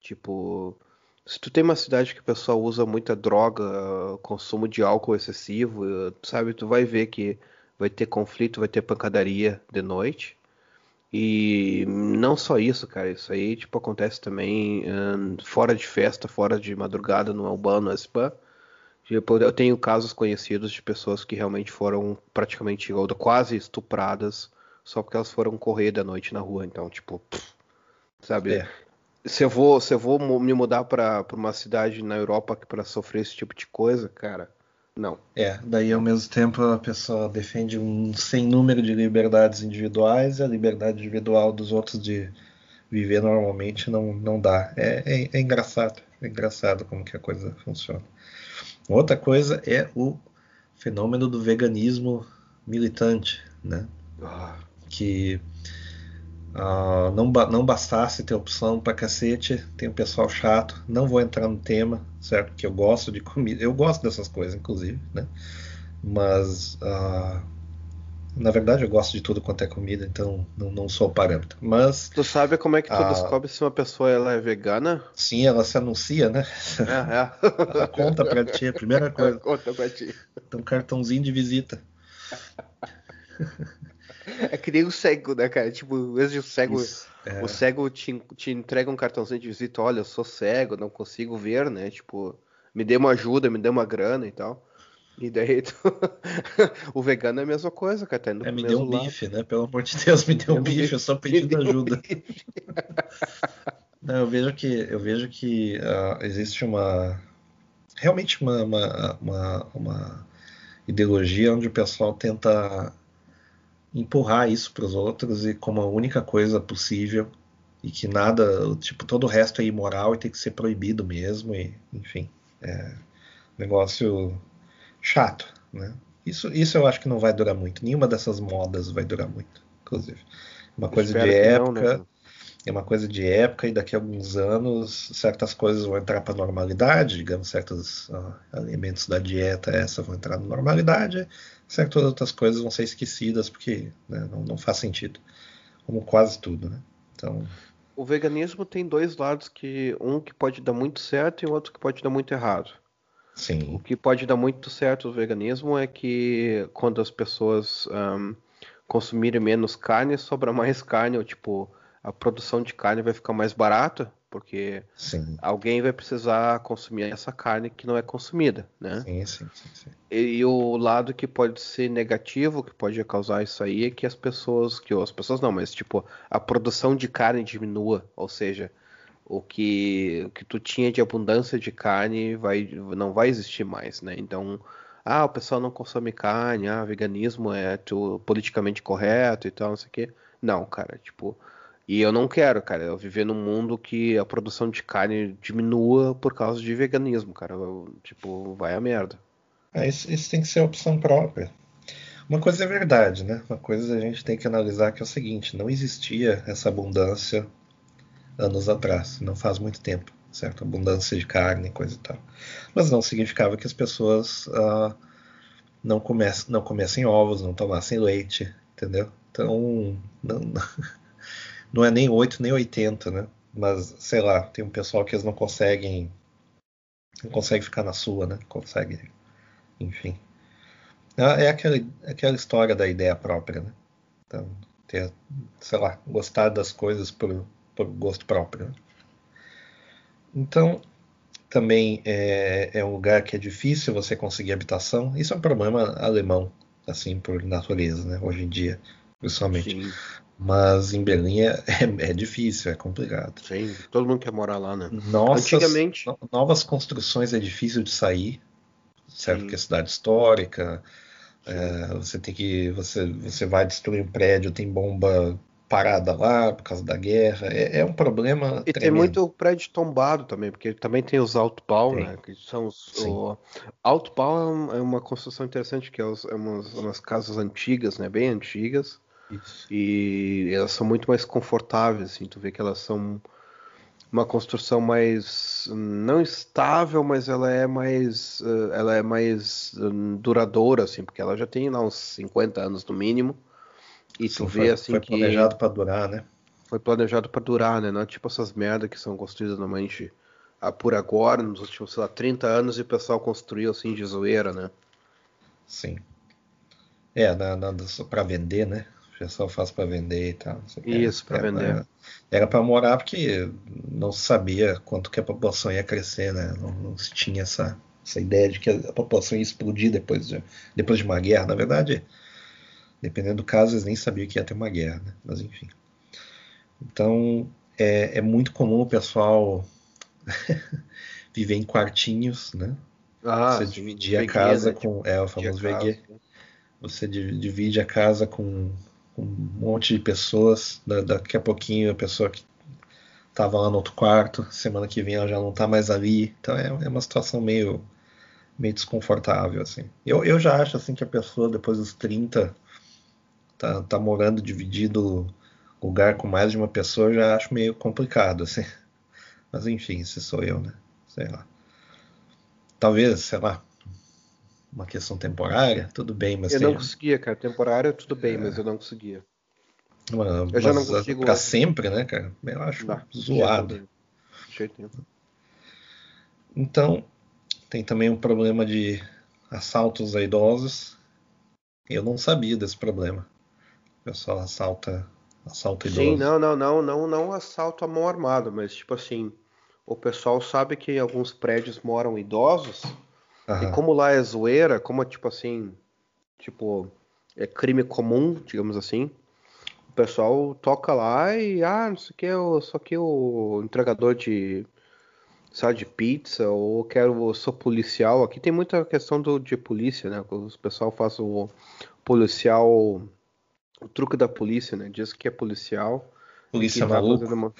tipo... Se tu tem uma cidade que o pessoal usa muita droga, consumo de álcool excessivo, sabe, tu vai ver que vai ter conflito, vai ter pancadaria de noite. E não só isso, cara, isso aí tipo acontece também um, fora de festa, fora de madrugada no Albano, no SPA. Tipo, eu tenho casos conhecidos de pessoas que realmente foram praticamente ou quase estupradas só porque elas foram correr da noite na rua. Então, tipo, pff, sabe? É. Se eu vou, se eu vou me mudar para uma cidade na Europa para sofrer esse tipo de coisa, cara, não. É, daí ao mesmo tempo a pessoa defende um sem número de liberdades individuais e a liberdade individual dos outros de viver normalmente não, não dá. É, é, é engraçado, é engraçado como que a coisa funciona. Outra coisa é o fenômeno do veganismo militante, né? Ah. Que Uh, não, não bastasse ter opção para cacete, tem um pessoal chato. Não vou entrar no tema, certo? Que eu gosto de comida. Eu gosto dessas coisas, inclusive, né? Mas, uh, na verdade, eu gosto de tudo quanto é comida, então não, não sou parâmetro. Mas. Tu sabe como é que tu uh, descobre se uma pessoa ela é vegana? Sim, ela se anuncia, né? É, é. ela conta pra ti, a primeira coisa. Conta pra ti. Tem um cartãozinho de visita. É que nem o cego, né, cara? Tipo, às vezes o cego, Isso, é. o cego te, te entrega um cartãozinho de visita, olha, eu sou cego, não consigo ver, né? Tipo, me dê uma ajuda, me dê uma grana e tal. E daí tu... o vegano é a mesma coisa, cara. Tá indo é, me deu um lado. bife, né? Pelo amor de Deus, me deu um bife, eu só pedindo ajuda. Não, eu vejo que eu vejo que uh, existe uma realmente uma, uma, uma, uma, ideologia onde o pessoal tenta empurrar isso para os outros e como a única coisa possível e que nada, tipo, todo o resto é imoral e tem que ser proibido mesmo e, enfim, é negócio chato, né? Isso, isso eu acho que não vai durar muito. Nenhuma dessas modas vai durar muito, inclusive. Uma coisa de época, não, né? É uma coisa de época e daqui a alguns anos certas coisas vão entrar para normalidade, digamos, certos uh, alimentos da dieta essa vão entrar na normalidade, certas outras coisas vão ser esquecidas porque né, não, não, faz sentido, como quase tudo, né? Então o veganismo tem dois lados que um que pode dar muito certo e outro que pode dar muito errado. Sim. O que pode dar muito certo o veganismo é que quando as pessoas um, consumirem menos carne, sobra mais carne, ou tipo a produção de carne vai ficar mais barata, porque sim. alguém vai precisar consumir essa carne que não é consumida, né? Sim, sim, sim, sim. E, e, o lado que pode ser negativo, que pode causar isso aí, é que as pessoas, que as pessoas não, mas tipo, a produção de carne diminua, ou seja, o que, o que tu tinha de abundância de carne vai, não vai existir mais, né? Então, ah, o pessoal não consome carne, ah, veganismo é tu, politicamente correto e tal, não sei o quê. Não, cara, tipo, e eu não quero, cara, eu viver num mundo que a produção de carne diminua por causa de veganismo, cara. Eu, tipo, vai a merda. É, isso, isso, tem que ser opção própria. Uma coisa é verdade, né? Uma coisa a gente tem que analisar que é o seguinte: não existia essa abundância anos atrás, não faz muito tempo, certo? Abundância de carne, coisa e tal. Mas não significava que as pessoas uh, não, comessem, não comessem ovos, não tomassem leite, entendeu? Então, não, não é nem 8 nem 80, né? Mas, sei lá, tem um pessoal que eles não conseguem. Não consegue ficar na sua, né? Consegue. Enfim. É, é aquela, aquela história da ideia própria, né? Então, ter, sei lá, gostar das coisas por, por gosto próprio. Né? Então, também é, é, um lugar que é difícil você conseguir habitação. Isso é um problema alemão, assim, por natureza, né? Hoje em dia, principalmente. Sim. Mas em Berlim é, é, é, difícil, é complicado. Sim, todo mundo quer morar lá, né? Nossas, Antigamente. Novas construções é difícil de sair, certo? Sim. Porque é cidade histórica. É, você tem que. Você, você vai destruir um prédio, tem bomba parada lá por causa da guerra. É, é um problema. E tremendo. tem muito prédio tombado também, porque também tem os Altbau, né? Que são os. O, é, é uma construção interessante, que é, os, é umas, umas casas antigas, né? Bem antigas. E elas são muito mais confortáveis, assim, tu vê que elas são uma construção mais não estável, mas ela é mais eh, ela é mais hum, duradoura assim, porque ela já tem lá uns 50 anos no mínimo. E Sim, tu vê foi, assim foi que planejado para durar, né? Foi planejado para durar, né? Não é tipo essas merdas que são construídas normalmente ah, por agora, nos últimos, sei lá, 30 anos e o pessoal construiu assim de zoeira, né? Sim. É, para vender, né? Pessoal faz para vender e tal. Isso, para vender. Era para morar porque não se sabia quanto que a população ia crescer, né? Não, não, se tinha essa, essa ideia de que a população ia explodir depois de, depois de uma guerra. Na verdade, dependendo do caso, eles nem sabiam que ia ter uma guerra, né? Mas enfim. Então, é, é muito comum o pessoal viver em quartinhos, né? Ah, Você dividir a casa né? com. É, o famoso VG. Você divide a casa com um monte de pessoas. daqui a pouquinho a pessoa que estava lá no outro quarto, semana que vem ela já não está mais ali. Então é, é, uma situação meio, meio desconfortável. Assim. Eu, eu já acho assim que a pessoa depois dos 30 tá, tá morando dividido lugar com mais de uma pessoa, eu já acho meio complicado. Assim. Mas enfim, se sou eu, né? Sei lá. Talvez, sei lá, uma questão temporária, tudo bem, mas. Eu tem... não conseguia, cara. Temporária, tudo bem, é... mas eu não conseguia. eu já não consigo. Pra sempre, né, cara? Eu acho não, zoado. De jeito nenhum. Então, tem também um problema de assaltos a idosos. Eu não sabia desse problema. O pessoal assalta, assalta idosos. Sim, não, não, não, não, não assalto a mão armada, mas tipo assim, o pessoal sabe que em alguns prédios moram idosos Uhum. E como lá é zoeira, como é tipo assim, tipo, é crime comum, digamos assim, o pessoal toca lá e, ah, não sei o que, eu sou aqui o entregador de, sabe, de pizza, ou quero, sou policial. Aqui tem muita questão do, de polícia, né? O pessoal faz o policial, o truque da polícia, né? Diz que é policial. Polícia maluco. Uma,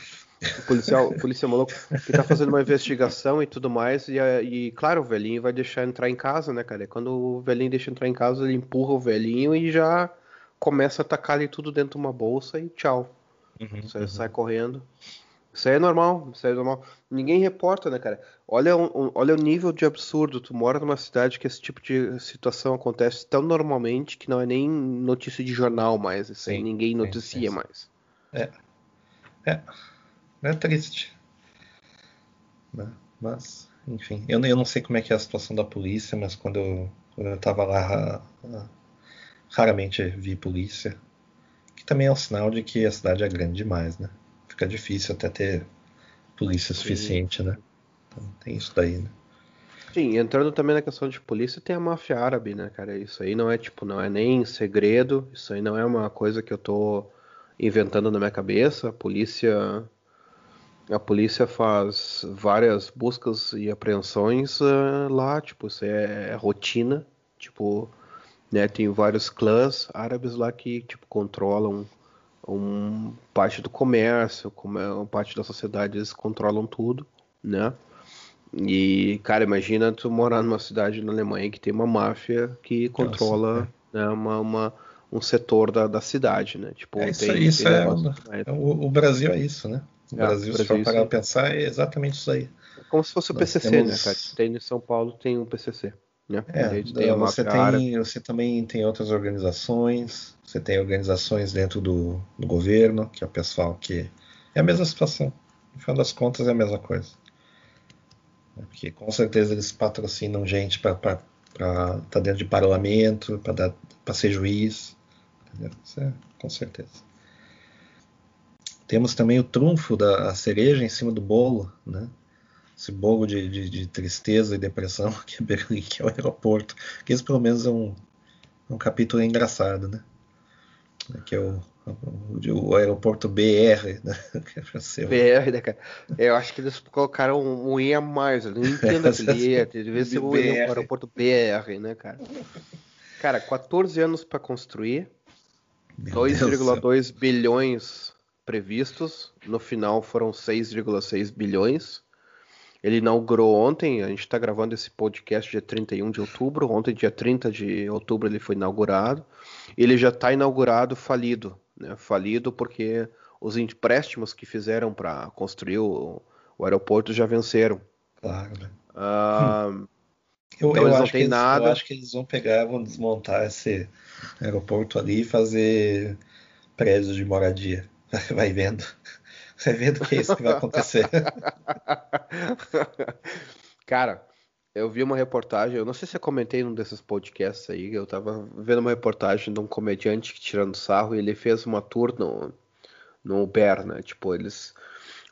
o policial, o polícia maluco que tá fazendo uma investigação e tudo mais. E, e, claro, o velhinho vai deixar entrar em casa, né, cara? E quando o velhinho deixa entrar em casa, ele empurra o velhinho e já começa a atacar ali tudo dentro de uma bolsa e tchau. Uhum, Você uhum. sai correndo. Isso aí é normal, isso aí é normal. Ninguém reporta, né, cara? Olha, um, olha o nível de absurdo. Tu mora numa cidade que esse tipo de situação acontece tão normalmente que não é nem notícia de jornal mais. Isso aí ninguém noticia sim, sim. mais. É. É. É triste. Né? Mas, enfim, eu, eu não sei como é que é a situação da polícia, mas quando eu, quando eu tava lá, raramente vi polícia. Que também é um sinal de que a cidade é grande demais, né? Fica difícil até ter polícia suficiente, Sim. né? Então, tem isso daí, né? Sim, entrando também na questão de polícia, tem a máfia árabe, né, cara? Isso aí não é tipo, não é nem segredo, isso aí não é uma coisa que eu tô inventando na minha cabeça. A polícia a polícia faz várias buscas e apreensões uh, lá, tipo, isso é, é, rotina, tipo, né, tem vários clãs árabes lá que, tipo, controlam um parte do comércio, como é parte da sociedade, eles controlam tudo, né? E, cara, imagina tu morar numa cidade na Alemanha que tem uma máfia que controla Nossa, é. né, uma, uma, um setor da, da cidade, né? Tipo, é isso, tem, isso tem é, é, o, o Brasil é isso, né? No é, Brasil, Brasil, se for parar pensar, é exatamente isso aí. É como se fosse o PCC, né, temos... né, cara? Tem em São Paulo, tem um PCC. Né? É, tem você, tem, você também tem outras organizações, você tem organizações dentro do, do governo, que é o pessoal que. É a mesma situação. No final das contas, é a mesma coisa. É, porque com certeza eles patrocinam gente para estar tá dentro de parlamento, para ser juiz. É, com certeza. Temos também o trunfo da cereja em cima do bolo, né? Esse bolo de, de, de tristeza e depressão que é Berlim, que é o aeroporto. Que esse pelo menos é um, um capítulo engraçado, né? Que é o, o, o aeroporto BR, né? BR, né, cara? Eu acho que eles colocaram um, um E a mais, eu não entendo aquele E, devia ser o aeroporto BR, né, cara? Cara, 14 anos para construir, 2,2 bilhões previstos. No final foram 6,6 bilhões. Ele inaugurou ontem, a gente está gravando esse podcast dia 31 de outubro. Ontem, dia 30 de outubro, ele foi inaugurado. Ele já está inaugurado falido. né? falido porque os empréstimos que fizeram para construir o, o, aeroporto já venceram. Claro. Né? Uh, eu, então eu eles não têm nada. Eu acho que eles vão pegar, vão desmontar esse aeroporto ali e fazer prédios de moradia. Vai vendo. Vai vendo que é isso que vai acontecer. Cara, eu vi uma reportagem, eu não sei se eu comentei num desses podcasts aí, eu tava vendo uma reportagem de um comediante tirando sarro e ele fez uma tour no, no Uber, né? Tipo, eles.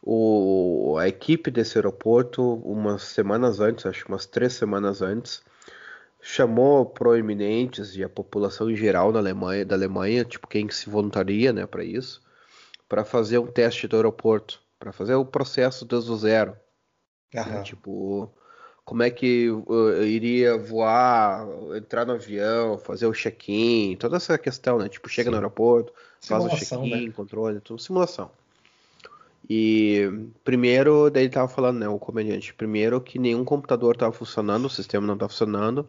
O, a equipe desse aeroporto, umas semanas antes, acho que umas três semanas antes, chamou proeminentes e a população em geral da Alemanha, da Alemanha, tipo quem se voluntaria, né, para isso, para fazer um teste do aeroporto, para fazer o processo desde o zero. Né, tipo, como é que iria voar, entrar no avião, fazer o check-in, toda essa questão, né? Tipo, chega Sim. no aeroporto, faz o check-in, né? controle, tudo simulação. E primeiro, daí ele tava falando, né, o comediante, primeiro que nenhum computador estava funcionando, o sistema não estava funcionando,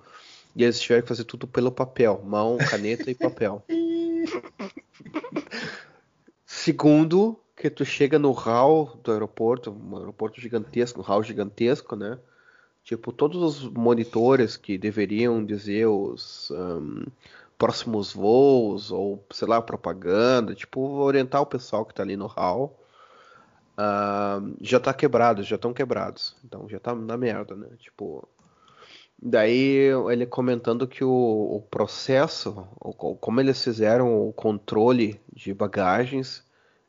e eles tiveram que fazer tudo pelo papel, mão, caneta e papel. Segundo, que tu chega no hall do aeroporto, um aeroporto gigantesco, um hall gigantesco, né? Tipo, todos os monitores que deveriam dizer os um, próximos voos, ou sei lá, propaganda, tipo, orientar o pessoal que está ali no hall, uh, já está quebrado, já estão quebrados. Então já está na merda, né? Tipo. Daí ele comentando que o, o processo, o, como eles fizeram o controle de bagagens,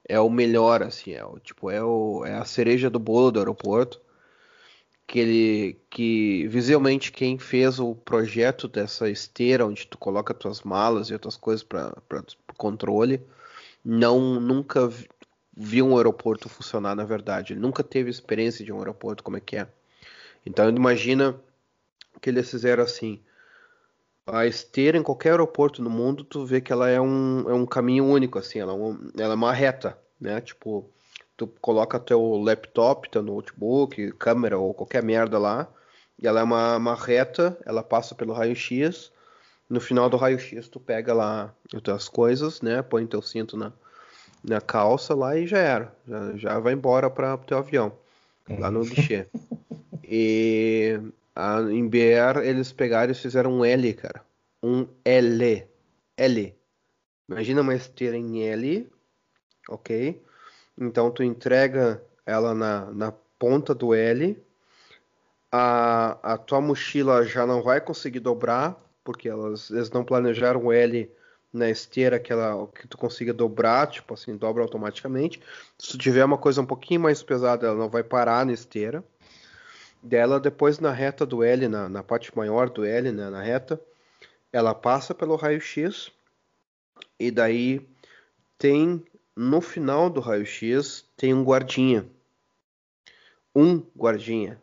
é o melhor, assim, é o, tipo, é, o, é a cereja do bolo do aeroporto que ele que visualmente quem fez o projeto dessa esteira onde tu coloca tuas malas e outras coisas para controle não nunca viu um aeroporto funcionar na verdade. Ele nunca teve experiência de um aeroporto como é que é. Então imagina que eles fizeram assim a esteira em qualquer aeroporto no mundo tu vê que ela é um, é um caminho único assim ela é uma, ela é uma reta né tipo tu coloca teu laptop, teu notebook, câmera ou qualquer merda lá, e ela é uma, uma reta, ela passa pelo raio-x. No final do raio-x, tu pega lá as tuas coisas, né? Põe teu cinto na, na calça lá e já era. Já, já vai embora para o teu avião, lá no guichê. E a, em BR eles pegaram e fizeram um L, cara. Um L. L. Imagina uma esteira em L, ok? Então tu entrega ela na, na ponta do L. A, a tua mochila já não vai conseguir dobrar, porque elas, eles não planejaram o L na esteira que, ela, que tu consiga dobrar, tipo assim, dobra automaticamente. Se tiver uma coisa um pouquinho mais pesada, ela não vai parar na esteira. Dela, depois na reta do L, na, na parte maior do L, né, na reta, ela passa pelo raio-x e daí tem no final do raio-x tem um guardinha. Um guardinha.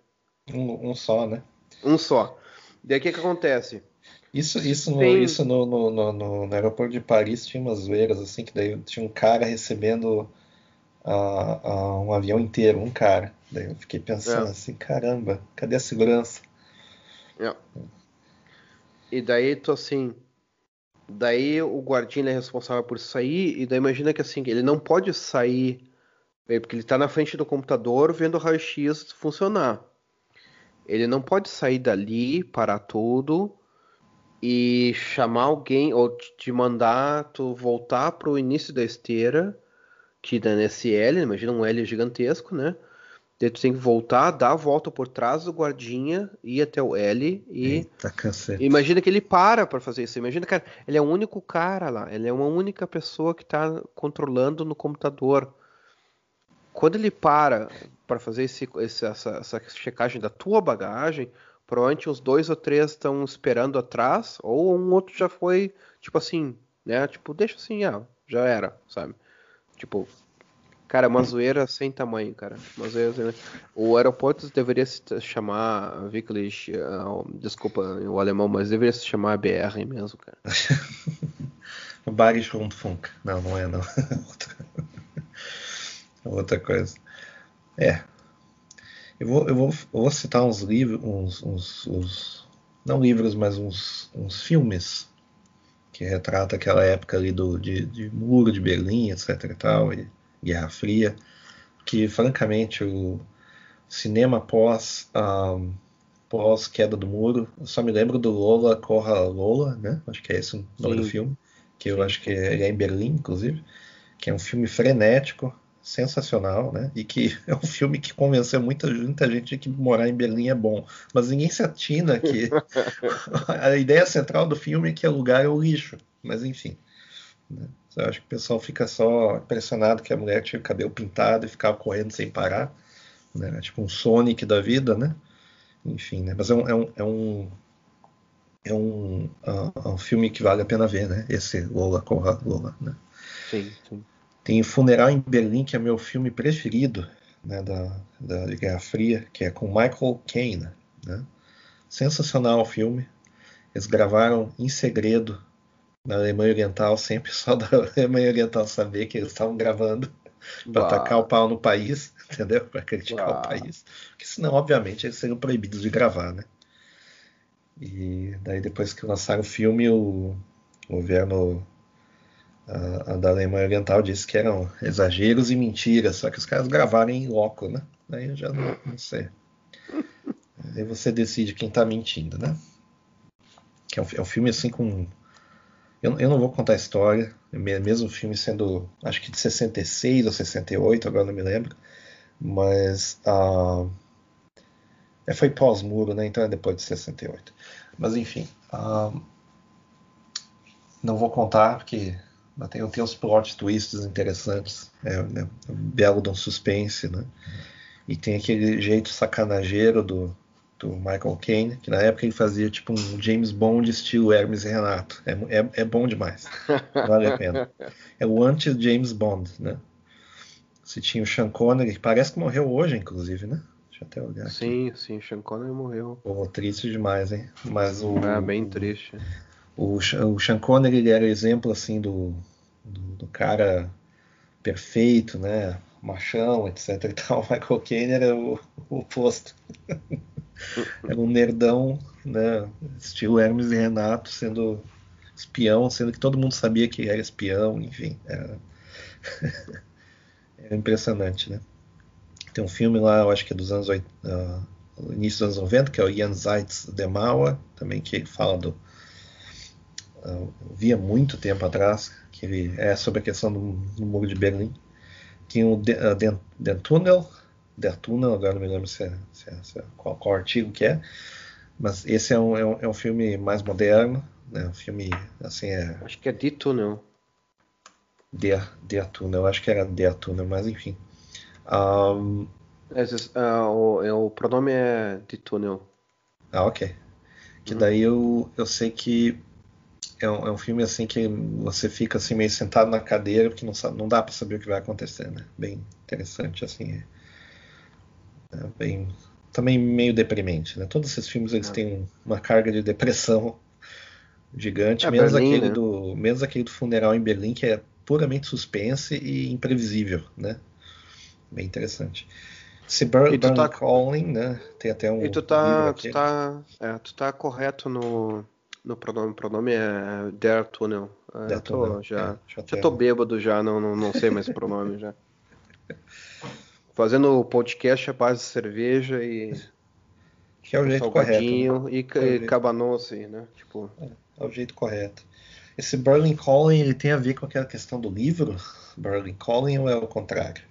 Um, um, só, né? Um só. E aí o que, que acontece? Isso, isso, no, tem... isso no, no, no, no, aeroporto de Paris tinha umas zoeiras assim, que daí tinha um cara recebendo uh, uh, um avião inteiro, um cara. Daí eu fiquei pensando é. assim, caramba, cadê a segurança? É. E daí tu assim, Daí o guardinha é responsável por sair, e daí imagina que assim, ele não pode sair, é, porque ele está na frente do computador vendo o raio-x funcionar. Ele não pode sair dali, parar tudo e chamar alguém, ou te mandar tu voltar para o início da esteira, que dá nesse L, imagina um L gigantesco, né? Daí tu tem que voltar, dar a volta por trás do guardinha, ir até o L e. Eita, imagina que ele para para fazer isso. Imagina, cara, ele é o único cara lá. Ele é uma única pessoa que está controlando no computador. Quando ele para para fazer esse, esse, essa, essa checagem da tua bagagem, provavelmente os dois ou três estão esperando atrás, ou um outro já foi, tipo assim, né? Tipo, deixa assim, ah, já era, sabe? Tipo, Cara, uma zoeira sem tamanho, cara. Uma zoeira O aeroporto deveria se chamar Wirklich, uh, desculpa o alemão, mas deveria se chamar BR mesmo, cara. Bares Rundfunk. Não, não é, não. Outra coisa. É. Eu vou, eu vou, eu vou citar uns livros, uns, uns, uns, não livros, mas uns, uns filmes que retrata aquela época ali do, de, de muro de Berlim, etc. e tal, e Guerra Fria, que francamente o cinema pós um, pós queda do muro, eu só me lembro do Lola Corra Lola, né? Acho que é esse o nome Sim. do filme, que eu acho que ele é em Berlim, inclusive, que é um filme frenético, sensacional, né? E que é um filme que convenceu muita, muita gente de que morar em Berlim é bom. Mas ninguém se atina que a ideia central do filme é que o lugar é o lixo. Mas enfim. Né? Eu acho que o pessoal fica só impressionado que a mulher tinha o cabelo pintado e ficava correndo sem parar. Né? Tipo um Sonic da vida, né? Enfim, né? Mas é um, é um, é um, é um, uh, um filme que vale a pena ver, né? Esse Lola Corra Lola, né? Sim, sim. Tem Funeral em Berlim, que é meu filme preferido né, da, da Guerra Fria, que é com Michael Caine. Né? Sensacional o filme. Eles gravaram em segredo na Alemanha Oriental, sempre só da Alemanha Oriental saber que eles estavam gravando para atacar o pau no país, entendeu? Para criticar Uau. o país. Porque senão, obviamente, eles seriam proibidos de gravar, né? E daí depois que lançaram o filme, o governo a, a da Alemanha Oriental disse que eram exageros e mentiras, só que os caras gravaram em loco, né? Aí eu já não, não sei. Aí você decide quem tá mentindo, né? Que é um, é um filme assim com. Eu, eu, não vou contar a história, mesmo o filme sendo, acho que de 66 ou 68, agora não me lembro, mas uh, foi pós-muro, né? Então é depois de 68. Mas enfim, uh, não vou contar porque tem, tem uns plot twists interessantes, é, né, belo de um suspense, né? E tem aquele jeito sacanageiro do, do Michael Caine, que na época ele fazia tipo um James Bond estilo Hermes e Renato. É, é, é bom demais. Vale a pena. É o anti-James Bond, né? Se tinha o Sean Connery, que parece que morreu hoje, inclusive, né? Deixa eu até olhar aqui. Sim, sim, o Sean Connery morreu. Pô, triste demais, hein? Mas o. É, bem triste. O, o Sean Connery ele era exemplo assim do, do, do, cara perfeito, né? Machão, etc. E tal. O Michael Caine era o, o oposto. era um nerdão, né? Estilo Hermes e Renato, sendo espião, sendo que todo mundo sabia que era espião, enfim. Era, impressionante, né? Tem um filme lá, eu acho que é dos anos uh, início dos anos 90, que é o Jan Zeitz de Mauer, também que fala do uh, via muito tempo atrás, que ele é sobre a questão do, do muro de Berlim. Tinha o uh, Den, Den Tunnel, Der Tunnel, agora não me lembro se é, se é, se é, qual, qual, artigo que é, mas esse é um, é um, é um filme mais moderno, né? Um filme assim é. Acho que é Die Tunnel. Der, Der Tunnel, acho que era Der Tunnel, mas enfim. Um, Esse, uh, o, é, o pronome é Die Tunnel. Ah, ok. Que uhum. daí eu, eu sei que é um, é um, filme assim que você fica assim meio sentado na cadeira porque não, sabe, não dá para saber o que vai acontecer, né? Bem interessante assim, é, é bem também meio deprimente, né? Todos esses filmes eles é. têm uma carga de depressão gigante, é, menos Berlim, aquele né? do menos aquele do funeral em Berlim que é puramente suspense e imprevisível, né? Bem interessante. Se Burn, Burn tá... Calling, né? Tem até um. E tu tá, tu tá, é, tu tá correto no no pronome. O pronome é Der Tunnel. É, Der tô, Tunnel. Já, é, já, já tô bêbado já, não, não, não sei mais o pronome já. Fazendo podcast à base de cerveja e. Que é o jeito correto. Né? E, é e cabanossi, né? Tipo... É, é, o jeito correto. Esse Berlin Calling ele tem a ver com aquela questão do livro? Berlin Calling ou é o contrário?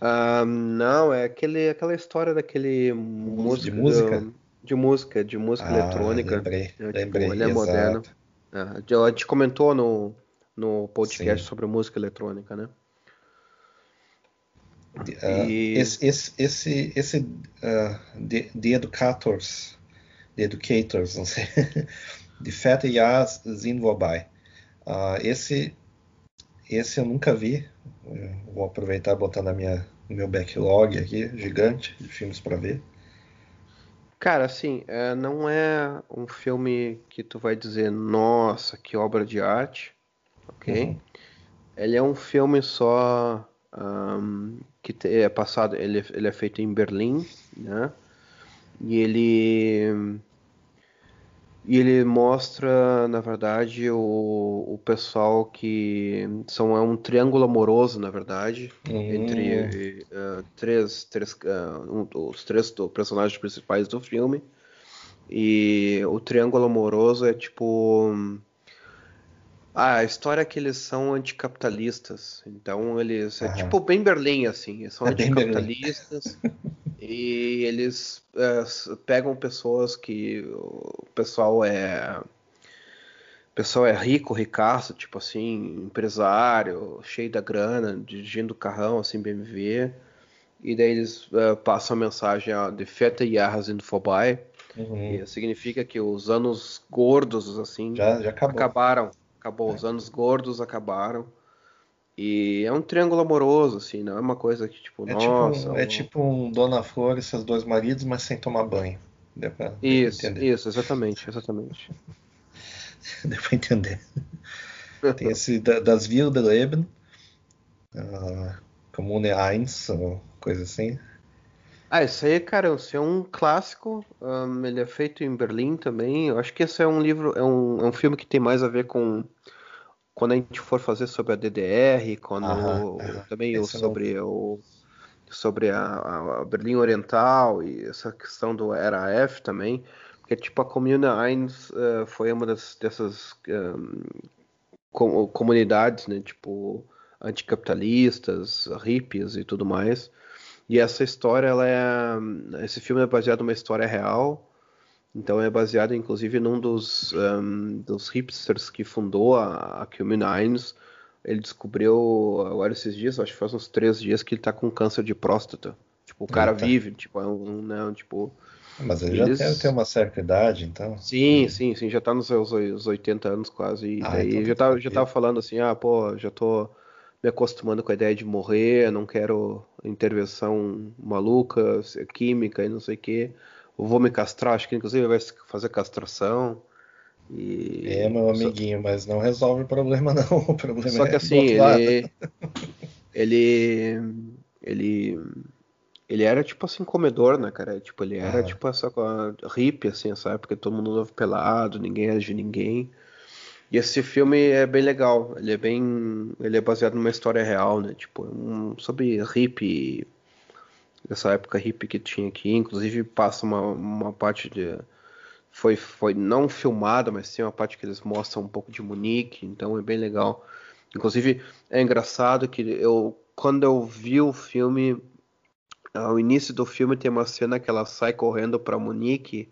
Ah, não, é aquele, aquela história daquele músico, de música de música, de música ah, eletrônica. Lembrei, é, tipo, lembrei, ele é exato. moderno. É, a gente comentou no, no podcast Sim. sobre música eletrônica, né? Uh, e... Esse, esse, esse, esse uh, the, the Educators, The Educators, não sei, de Fete Yas Zin Vorbei. Uh, esse, esse eu nunca vi. Eu vou aproveitar e botar na minha, no meu backlog aqui, gigante, de filmes para ver. Cara, assim, é, não é um filme que tu vai dizer, nossa, que obra de arte, ok? Uhum. Ele é um filme só um, que é passado, ele, ele é feito em Berlim, né? E ele E ele mostra, na verdade, o, o pessoal que são é um triângulo amoroso, na verdade, Hum. entre eh, três, três ah, um- os três personagens principais do filme. E o triângulo amoroso é tipo ah, a história é que eles são anticapitalistas. Então eles é Aham. tipo bem Berlim assim, eles são É anticapitalistas e eles é, pegam pessoas que o pessoal é o pessoal é rico, ricaço, tipo assim, empresário, cheio da grana, dirigindo carrão assim BMW. E daí eles é, passam a mensagem ó, de Feta Jahre sind vorbei. Uhum. E significa que os anos gordos assim Já, já acabaram. Acabou, os anos gordos acabaram. E é um triângulo amoroso, assim, não é uma coisa que, tipo, É nossa. tipo, é um- tipo um Dona Flor e seus dois maridos, mas sem tomar banho. Deu pra, Isso, entender. isso, exatamente, exatamente. Deu pra entender. Tem esse da- das Wilde Leben, uh, Kommune 1, ou coisa assim. Ah, esse aí, cara, esse é um clássico. ahn, ele é feito em Berlim também. Eu acho que esse é um livro, é um, é um filme que tem mais a ver com quando a gente for fazer sobre a DDR, quando Aham, aham. também Esse não sobre o sobre a, a- Berlim Oriental e essa questão do RAF também, porque tipo a Kommune 1 eh, foi uma das, dessas ahn, co- comunidades, né, tipo anticapitalistas, hippies e tudo mais. E essa história, ela é, esse filme é baseado numa história real. Então é baseado, inclusive, num dos, ahn, dos hipsters que fundou a, a Cumin Hines. Ele descobriu agora esses dias, acho que faz uns três dias, que ele tá com câncer de próstata. Tipo, o cara Eita. vive, tipo, é um, né, tipo, Mas ele já Eles- deve ter uma certa idade, então. Sim, sim, sim, já tá nos seus os 80 anos quase. E Ah, daí então já tá tava, já tava falando assim, ah, pô, já tô me acostumando com a ideia de morrer, não quero intervenção maluca, química e não sei o quê. Eu vou me castrar, acho que inclusive vai fazer castração. E É, meu só- amiguinho, mas não resolve o problema, não. O problema só é que do assim, ele, ele, ele, ele era tipo assim comedor, né, cara? Tipo, ele era Aham. tipo essa hippie, assim, essa época todo mundo andava pelado, ninguém era de ninguém. E esse filme é bem legal. Ele é bem, ele é baseado numa história real, né? Tipo, um, sobre hippie, dessa época hippie que tinha aqui. Inclusive passa uma, uma parte de foi, foi não filmada, mas tem uma parte que eles mostram um pouco de Munique, então é bem legal. Inclusive, é engraçado que eu, quando eu vi o filme, ao início do filme tem uma cena que ela sai correndo para Munique,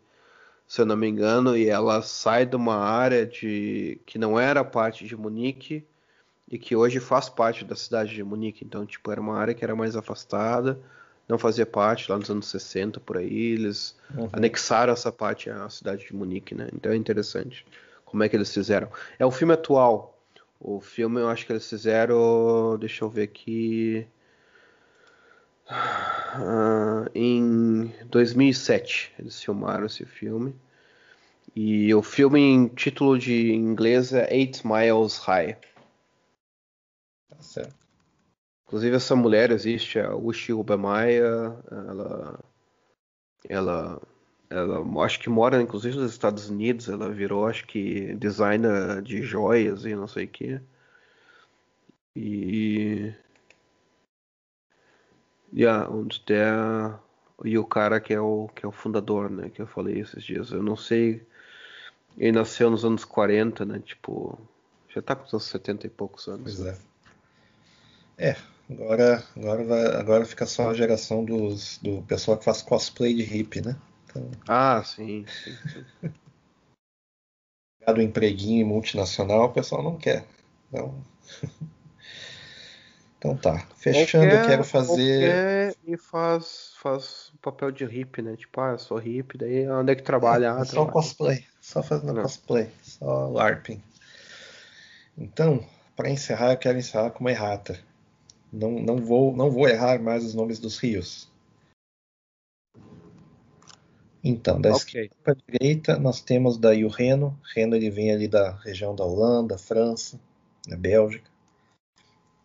se eu não me engano, e ela sai de uma área de que não era parte de Munique e que hoje faz parte da cidade de Munique. Então, tipo, era uma área que era mais afastada, não fazia parte lá nos anos 60 por aí, eles Uhum. anexaram essa parte à cidade de Munique, né? Então é interessante como é que eles fizeram. É um filme atual. O filme eu acho que eles fizeram, deixa eu ver aqui, ah, em 2007 eles filmaram esse filme. E o filme em título de inglês é Eight Miles High. Tá certo. Inclusive essa mulher existe, a Ushi Ubemaya, ela, ela, ela, acho que mora inclusive nos Estados Unidos, ela virou, acho que designer de joias e não sei o que. E, yeah, und der, e o cara que é o, que é o fundador, né, que eu falei esses dias, eu não sei, ele nasceu nos anos 40, né, tipo, já tá com uns 70 e poucos anos. Pois é. É, agora, agora, vai, agora fica só a geração dos, do pessoal que faz cosplay de hippie, né? Então, Ah, sim, sim, sim. do empreguinho multinacional, o pessoal não quer. Então, então tá. Fechando, eu quero fazer. e faz, faz o papel de hippie, né? Tipo, ah, eu sou hippie, daí onde é que trabalha? Ah, É só trabalha. cosplay, só fazendo Não. cosplay, só LARPing. Então, para encerrar, eu quero encerrar com uma errata. Não, não, vou, não vou errar mais os nomes dos rios. Então, da Ok. esquerda para a direita, nós temos daí o Reno. Reno ele vem ali da região da Holanda, França, da Bélgica.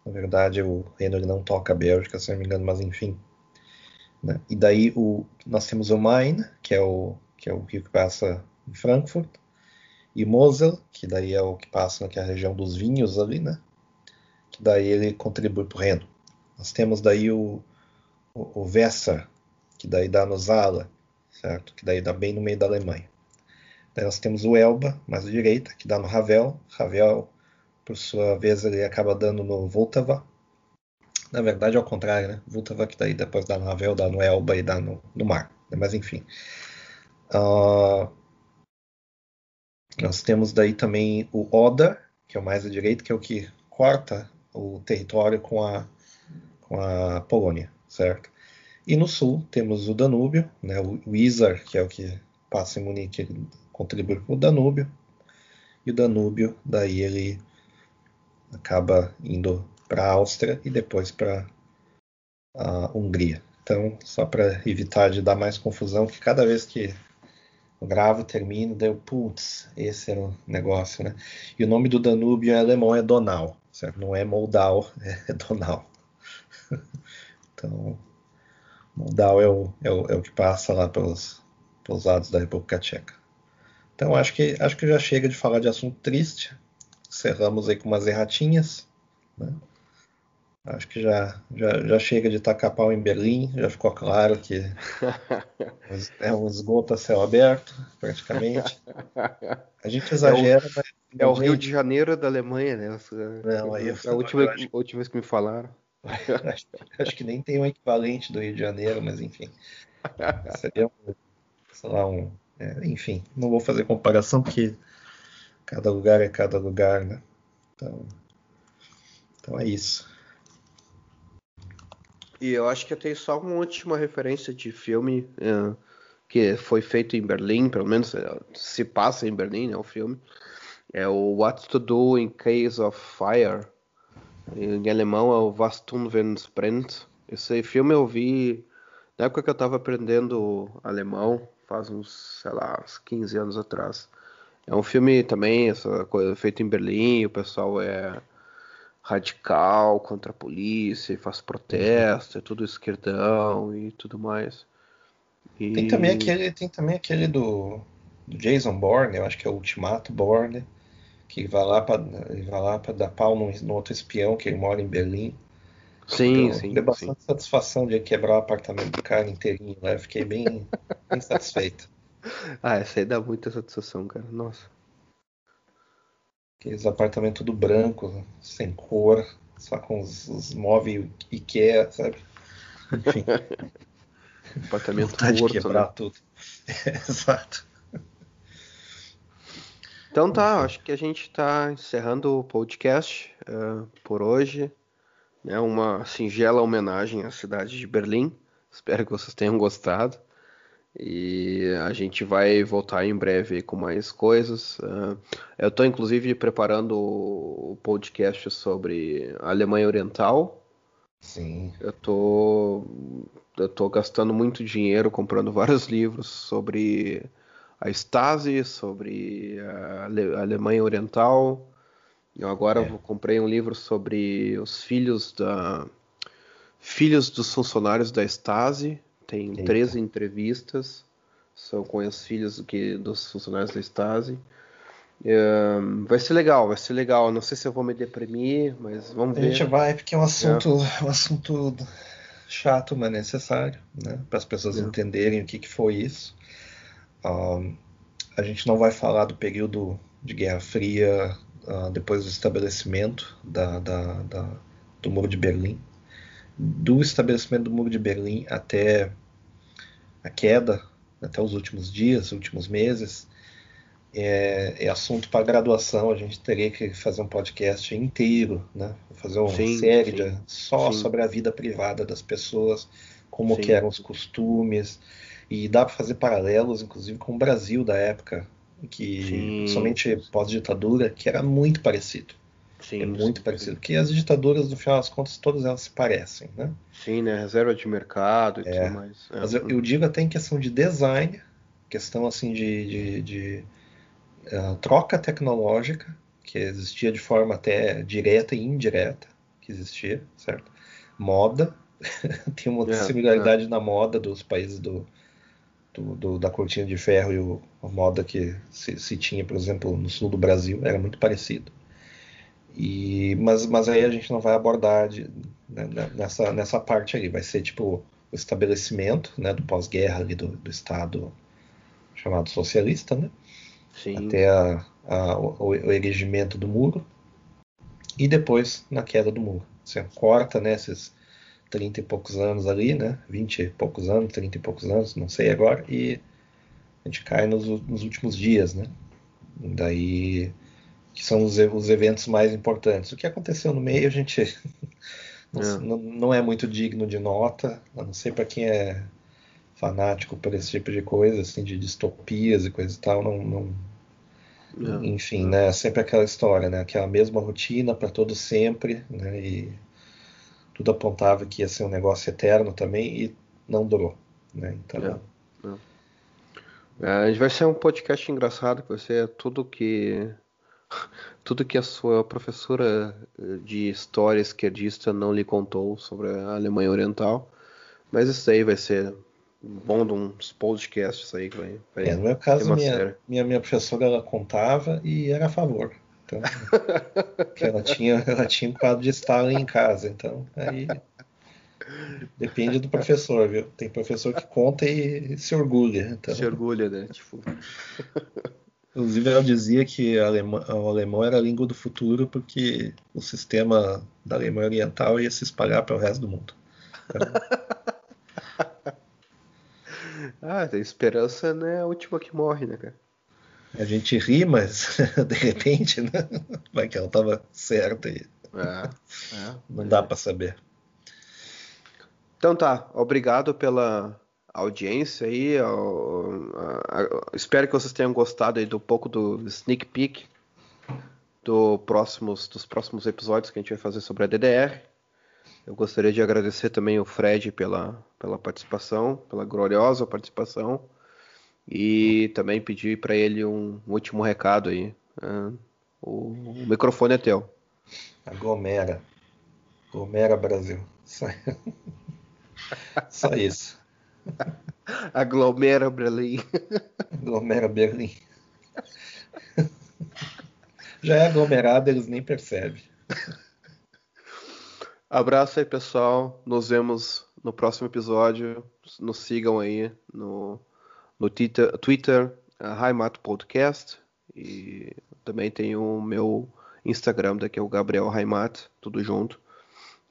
Na verdade, o Reno ele não toca a Bélgica, se não me engano, mas enfim. né? E daí o, nós temos o Main, que é o, que é o rio que passa em Frankfurt. e Mosel, que daí é o que passa naquela região dos vinhos ali, né? Que daí ele contribui para o Reno. Nós temos daí o, o, o Weser, que daí dá no Zala, certo? Que daí dá bem no meio da Alemanha. Daí nós temos o Elba, mais à direita, que dá no Ravel. Ravel, por sua vez, ele acaba dando no Voltava. Na verdade, é ao contrário, né? Voltava que daí depois dá no Ravel, dá no Elba e dá no, no mar. Mas enfim. Uh, nós temos daí também o Oda, que é o mais à direita, que é o que corta o território com a, com a Polônia, certo? E no sul temos o Danúbio, né, o Isar, que é o que passa em Munique, ele contribui com o Danúbio. E o Danúbio, daí ele acaba indo para a Áustria e depois para a Hungria. Então, só para evitar de dar mais confusão, que cada vez que eu gravo, termino, daí eu, putz, esse era o negócio, né? E o nome do Danúbio em alemão é Donau, certo? Não é Moldau, é Donau. então, Moldau é o, é o, é o que passa lá pelos, pelos lados da República Tcheca. Então acho que acho que já chega de falar de assunto triste. Encerramos aí com umas erratinhas. Né? Acho que já, já, já chega de tacar pau em Berlim, já ficou claro que é um esgoto a céu aberto, praticamente. A gente exagera, é o, mas. É o Rio de Janeiro da Alemanha, né? Não, aí a última, acho... última vez que me falaram. acho, acho, que nem tem um equivalente do Rio de Janeiro, mas enfim. Seria um, sei lá, um. É, enfim, não vou fazer comparação porque cada lugar é cada lugar, né? Então, então é isso. E eu acho que eu tenho só uma última referência de filme é, que foi feito em Berlim, pelo menos é, se passa em Berlim, né, o filme. É o What to Do in Case of Fire. Em alemão é o Was tun wenn. Esse filme eu vi na época que eu estava aprendendo alemão, faz uns, sei lá, uns 15 anos atrás. É um filme também, essa coisa feito em Berlim, o pessoal é radical contra a polícia, faz protesto, é tudo esquerdão e tudo mais. E... Tem também aquele, tem também aquele do, do, Jason Bourne, eu acho que é o Ultimato Bourne, que vai lá para vai lá para dar pau no, no, outro espião que ele mora em Berlim. Sim, deu, sim. Deu bastante sim. satisfação de quebrar o apartamento do cara inteirinho, né? Fiquei bem, bem satisfeito. Ah, essa aí dá muita satisfação, cara. Nossa. Aqueles apartamentos tudo branco, sem cor, só com os, os móveis IKEA, sabe? Enfim. apartamento Vontade morto, de quebrar né? tudo. exato. Então tá, acho que a gente está encerrando o podcast uh, por hoje. Né, uma singela homenagem à cidade de Berlim. Espero que vocês tenham gostado. E a gente vai voltar em breve com mais coisas. Uh, eu estou inclusive preparando o podcast sobre a Alemanha Oriental. Sim. Eu tô, eu tô gastando muito dinheiro comprando vários livros sobre a Stasi, sobre a Alemanha Oriental. Eu agora é. comprei um livro sobre os filhos da filhos dos funcionários da Stasi. Tem Eita. 13 entrevistas, são com os filhos que, dos funcionários da Stasi. Um, vai ser legal, vai ser legal. Não sei se eu vou me deprimir, mas vamos ver. A gente vai, porque é um assunto, é. um assunto chato, mas necessário, né? Para as pessoas é. entenderem o que, que foi isso. Um, a gente não vai falar do período de Guerra Fria uh, depois do estabelecimento da, da, da, do Muro de Berlim. Do estabelecimento do Muro de Berlim até a queda, até os últimos dias, últimos meses, é, é assunto para graduação. A gente teria que fazer um podcast inteiro, né? fazer uma sim, série sim, de, só sim. sobre a vida privada das pessoas, como que eram os costumes. E dá para fazer paralelos, inclusive, com o Brasil da época, que somente pós-ditadura, que era muito parecido. Sim, é muito sim, parecido. Porque as ditaduras, no final das contas, todas elas se parecem, né? Sim, né? Reserva de mercado e é. tudo mais. É. Mas eu, eu, digo até em questão de design, questão assim de, de, de uh, troca tecnológica, que existia de forma até direta e indireta, que existia, certo? Moda, tem uma é, similaridade é. na moda dos países do, do, do, da cortina de ferro e o, a moda que se, se, tinha, por exemplo, no sul do Brasil, era muito parecido. E, mas, mas aí a gente não vai abordar de, né, né nessa, nessa parte aí, vai ser tipo o estabelecimento né, do pós-guerra ali do, do Estado chamado socialista, né? Sim. até a, a, o, o, erigimento do muro e depois na queda do muro. Você corta né, esses 30 e poucos anos ali, né? 20 e poucos anos, 30 e poucos anos, não sei agora, e a gente cai nos, nos últimos dias, né? Daí que são os, os, eventos mais importantes. O que aconteceu no meio a gente não é. Não, não é muito digno de nota, a não ser para quem é fanático por esse tipo de coisa, assim, de distopias e coisa e tal, não, não é. enfim, né, sempre aquela história, né, aquela mesma rotina para todo sempre, né, e tudo apontava que ia ser um negócio eterno também e não durou, né? Então. É, é. É, a gente vai ser um podcast engraçado, vai ser tudo que tudo que a sua professora de história esquerdista não lhe contou sobre a Alemanha Oriental. Mas isso aí vai ser bom de uns podcasts aí que vai. vai é, no meu caso, minha, minha, minha professora ela contava e era a favor. Então, ela tinha, ela tinha um quadro de Stalin em casa, então aí depende do professor, viu? Tem professor que conta e se orgulha. Então... Se orgulha, né? Tipo... Inclusive, ela dizia que alemão, o alemão era a língua do futuro porque o sistema da Alemanha Oriental ia se espalhar para o resto do mundo. Ah, a esperança não é a última que morre, né, cara? A gente ri, mas de repente, né? Vai que ela estava certa e é, é, não dá para saber. Então tá, obrigado pela audiência aí. espero que vocês tenham gostado aí do pouco do sneak peek do próximos, dos próximos episódios que a gente vai fazer sobre a DDR. Eu gostaria de agradecer também o Fred pela, pela participação, pela gloriosa participação. E também pedir para ele um, último recado aí. Uh, o, o, microfone é teu. Aglomera. Aglomera Brasil. Só, Só isso. Aglomera Berlim. Aglomera Berlim. Já é aglomerado, eles nem percebem. Abraço aí, pessoal. Nos vemos no próximo episódio. Nos sigam aí no no Twitter, Twitter Raimato Podcast e também tem o meu Instagram, que é o Gabriel Raimato, tudo junto.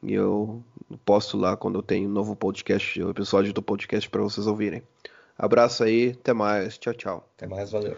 E eu posto lá quando eu tenho um novo podcast, o episódio do podcast para vocês ouvirem. Abraço aí, até mais, tchau, tchau. Até mais, valeu.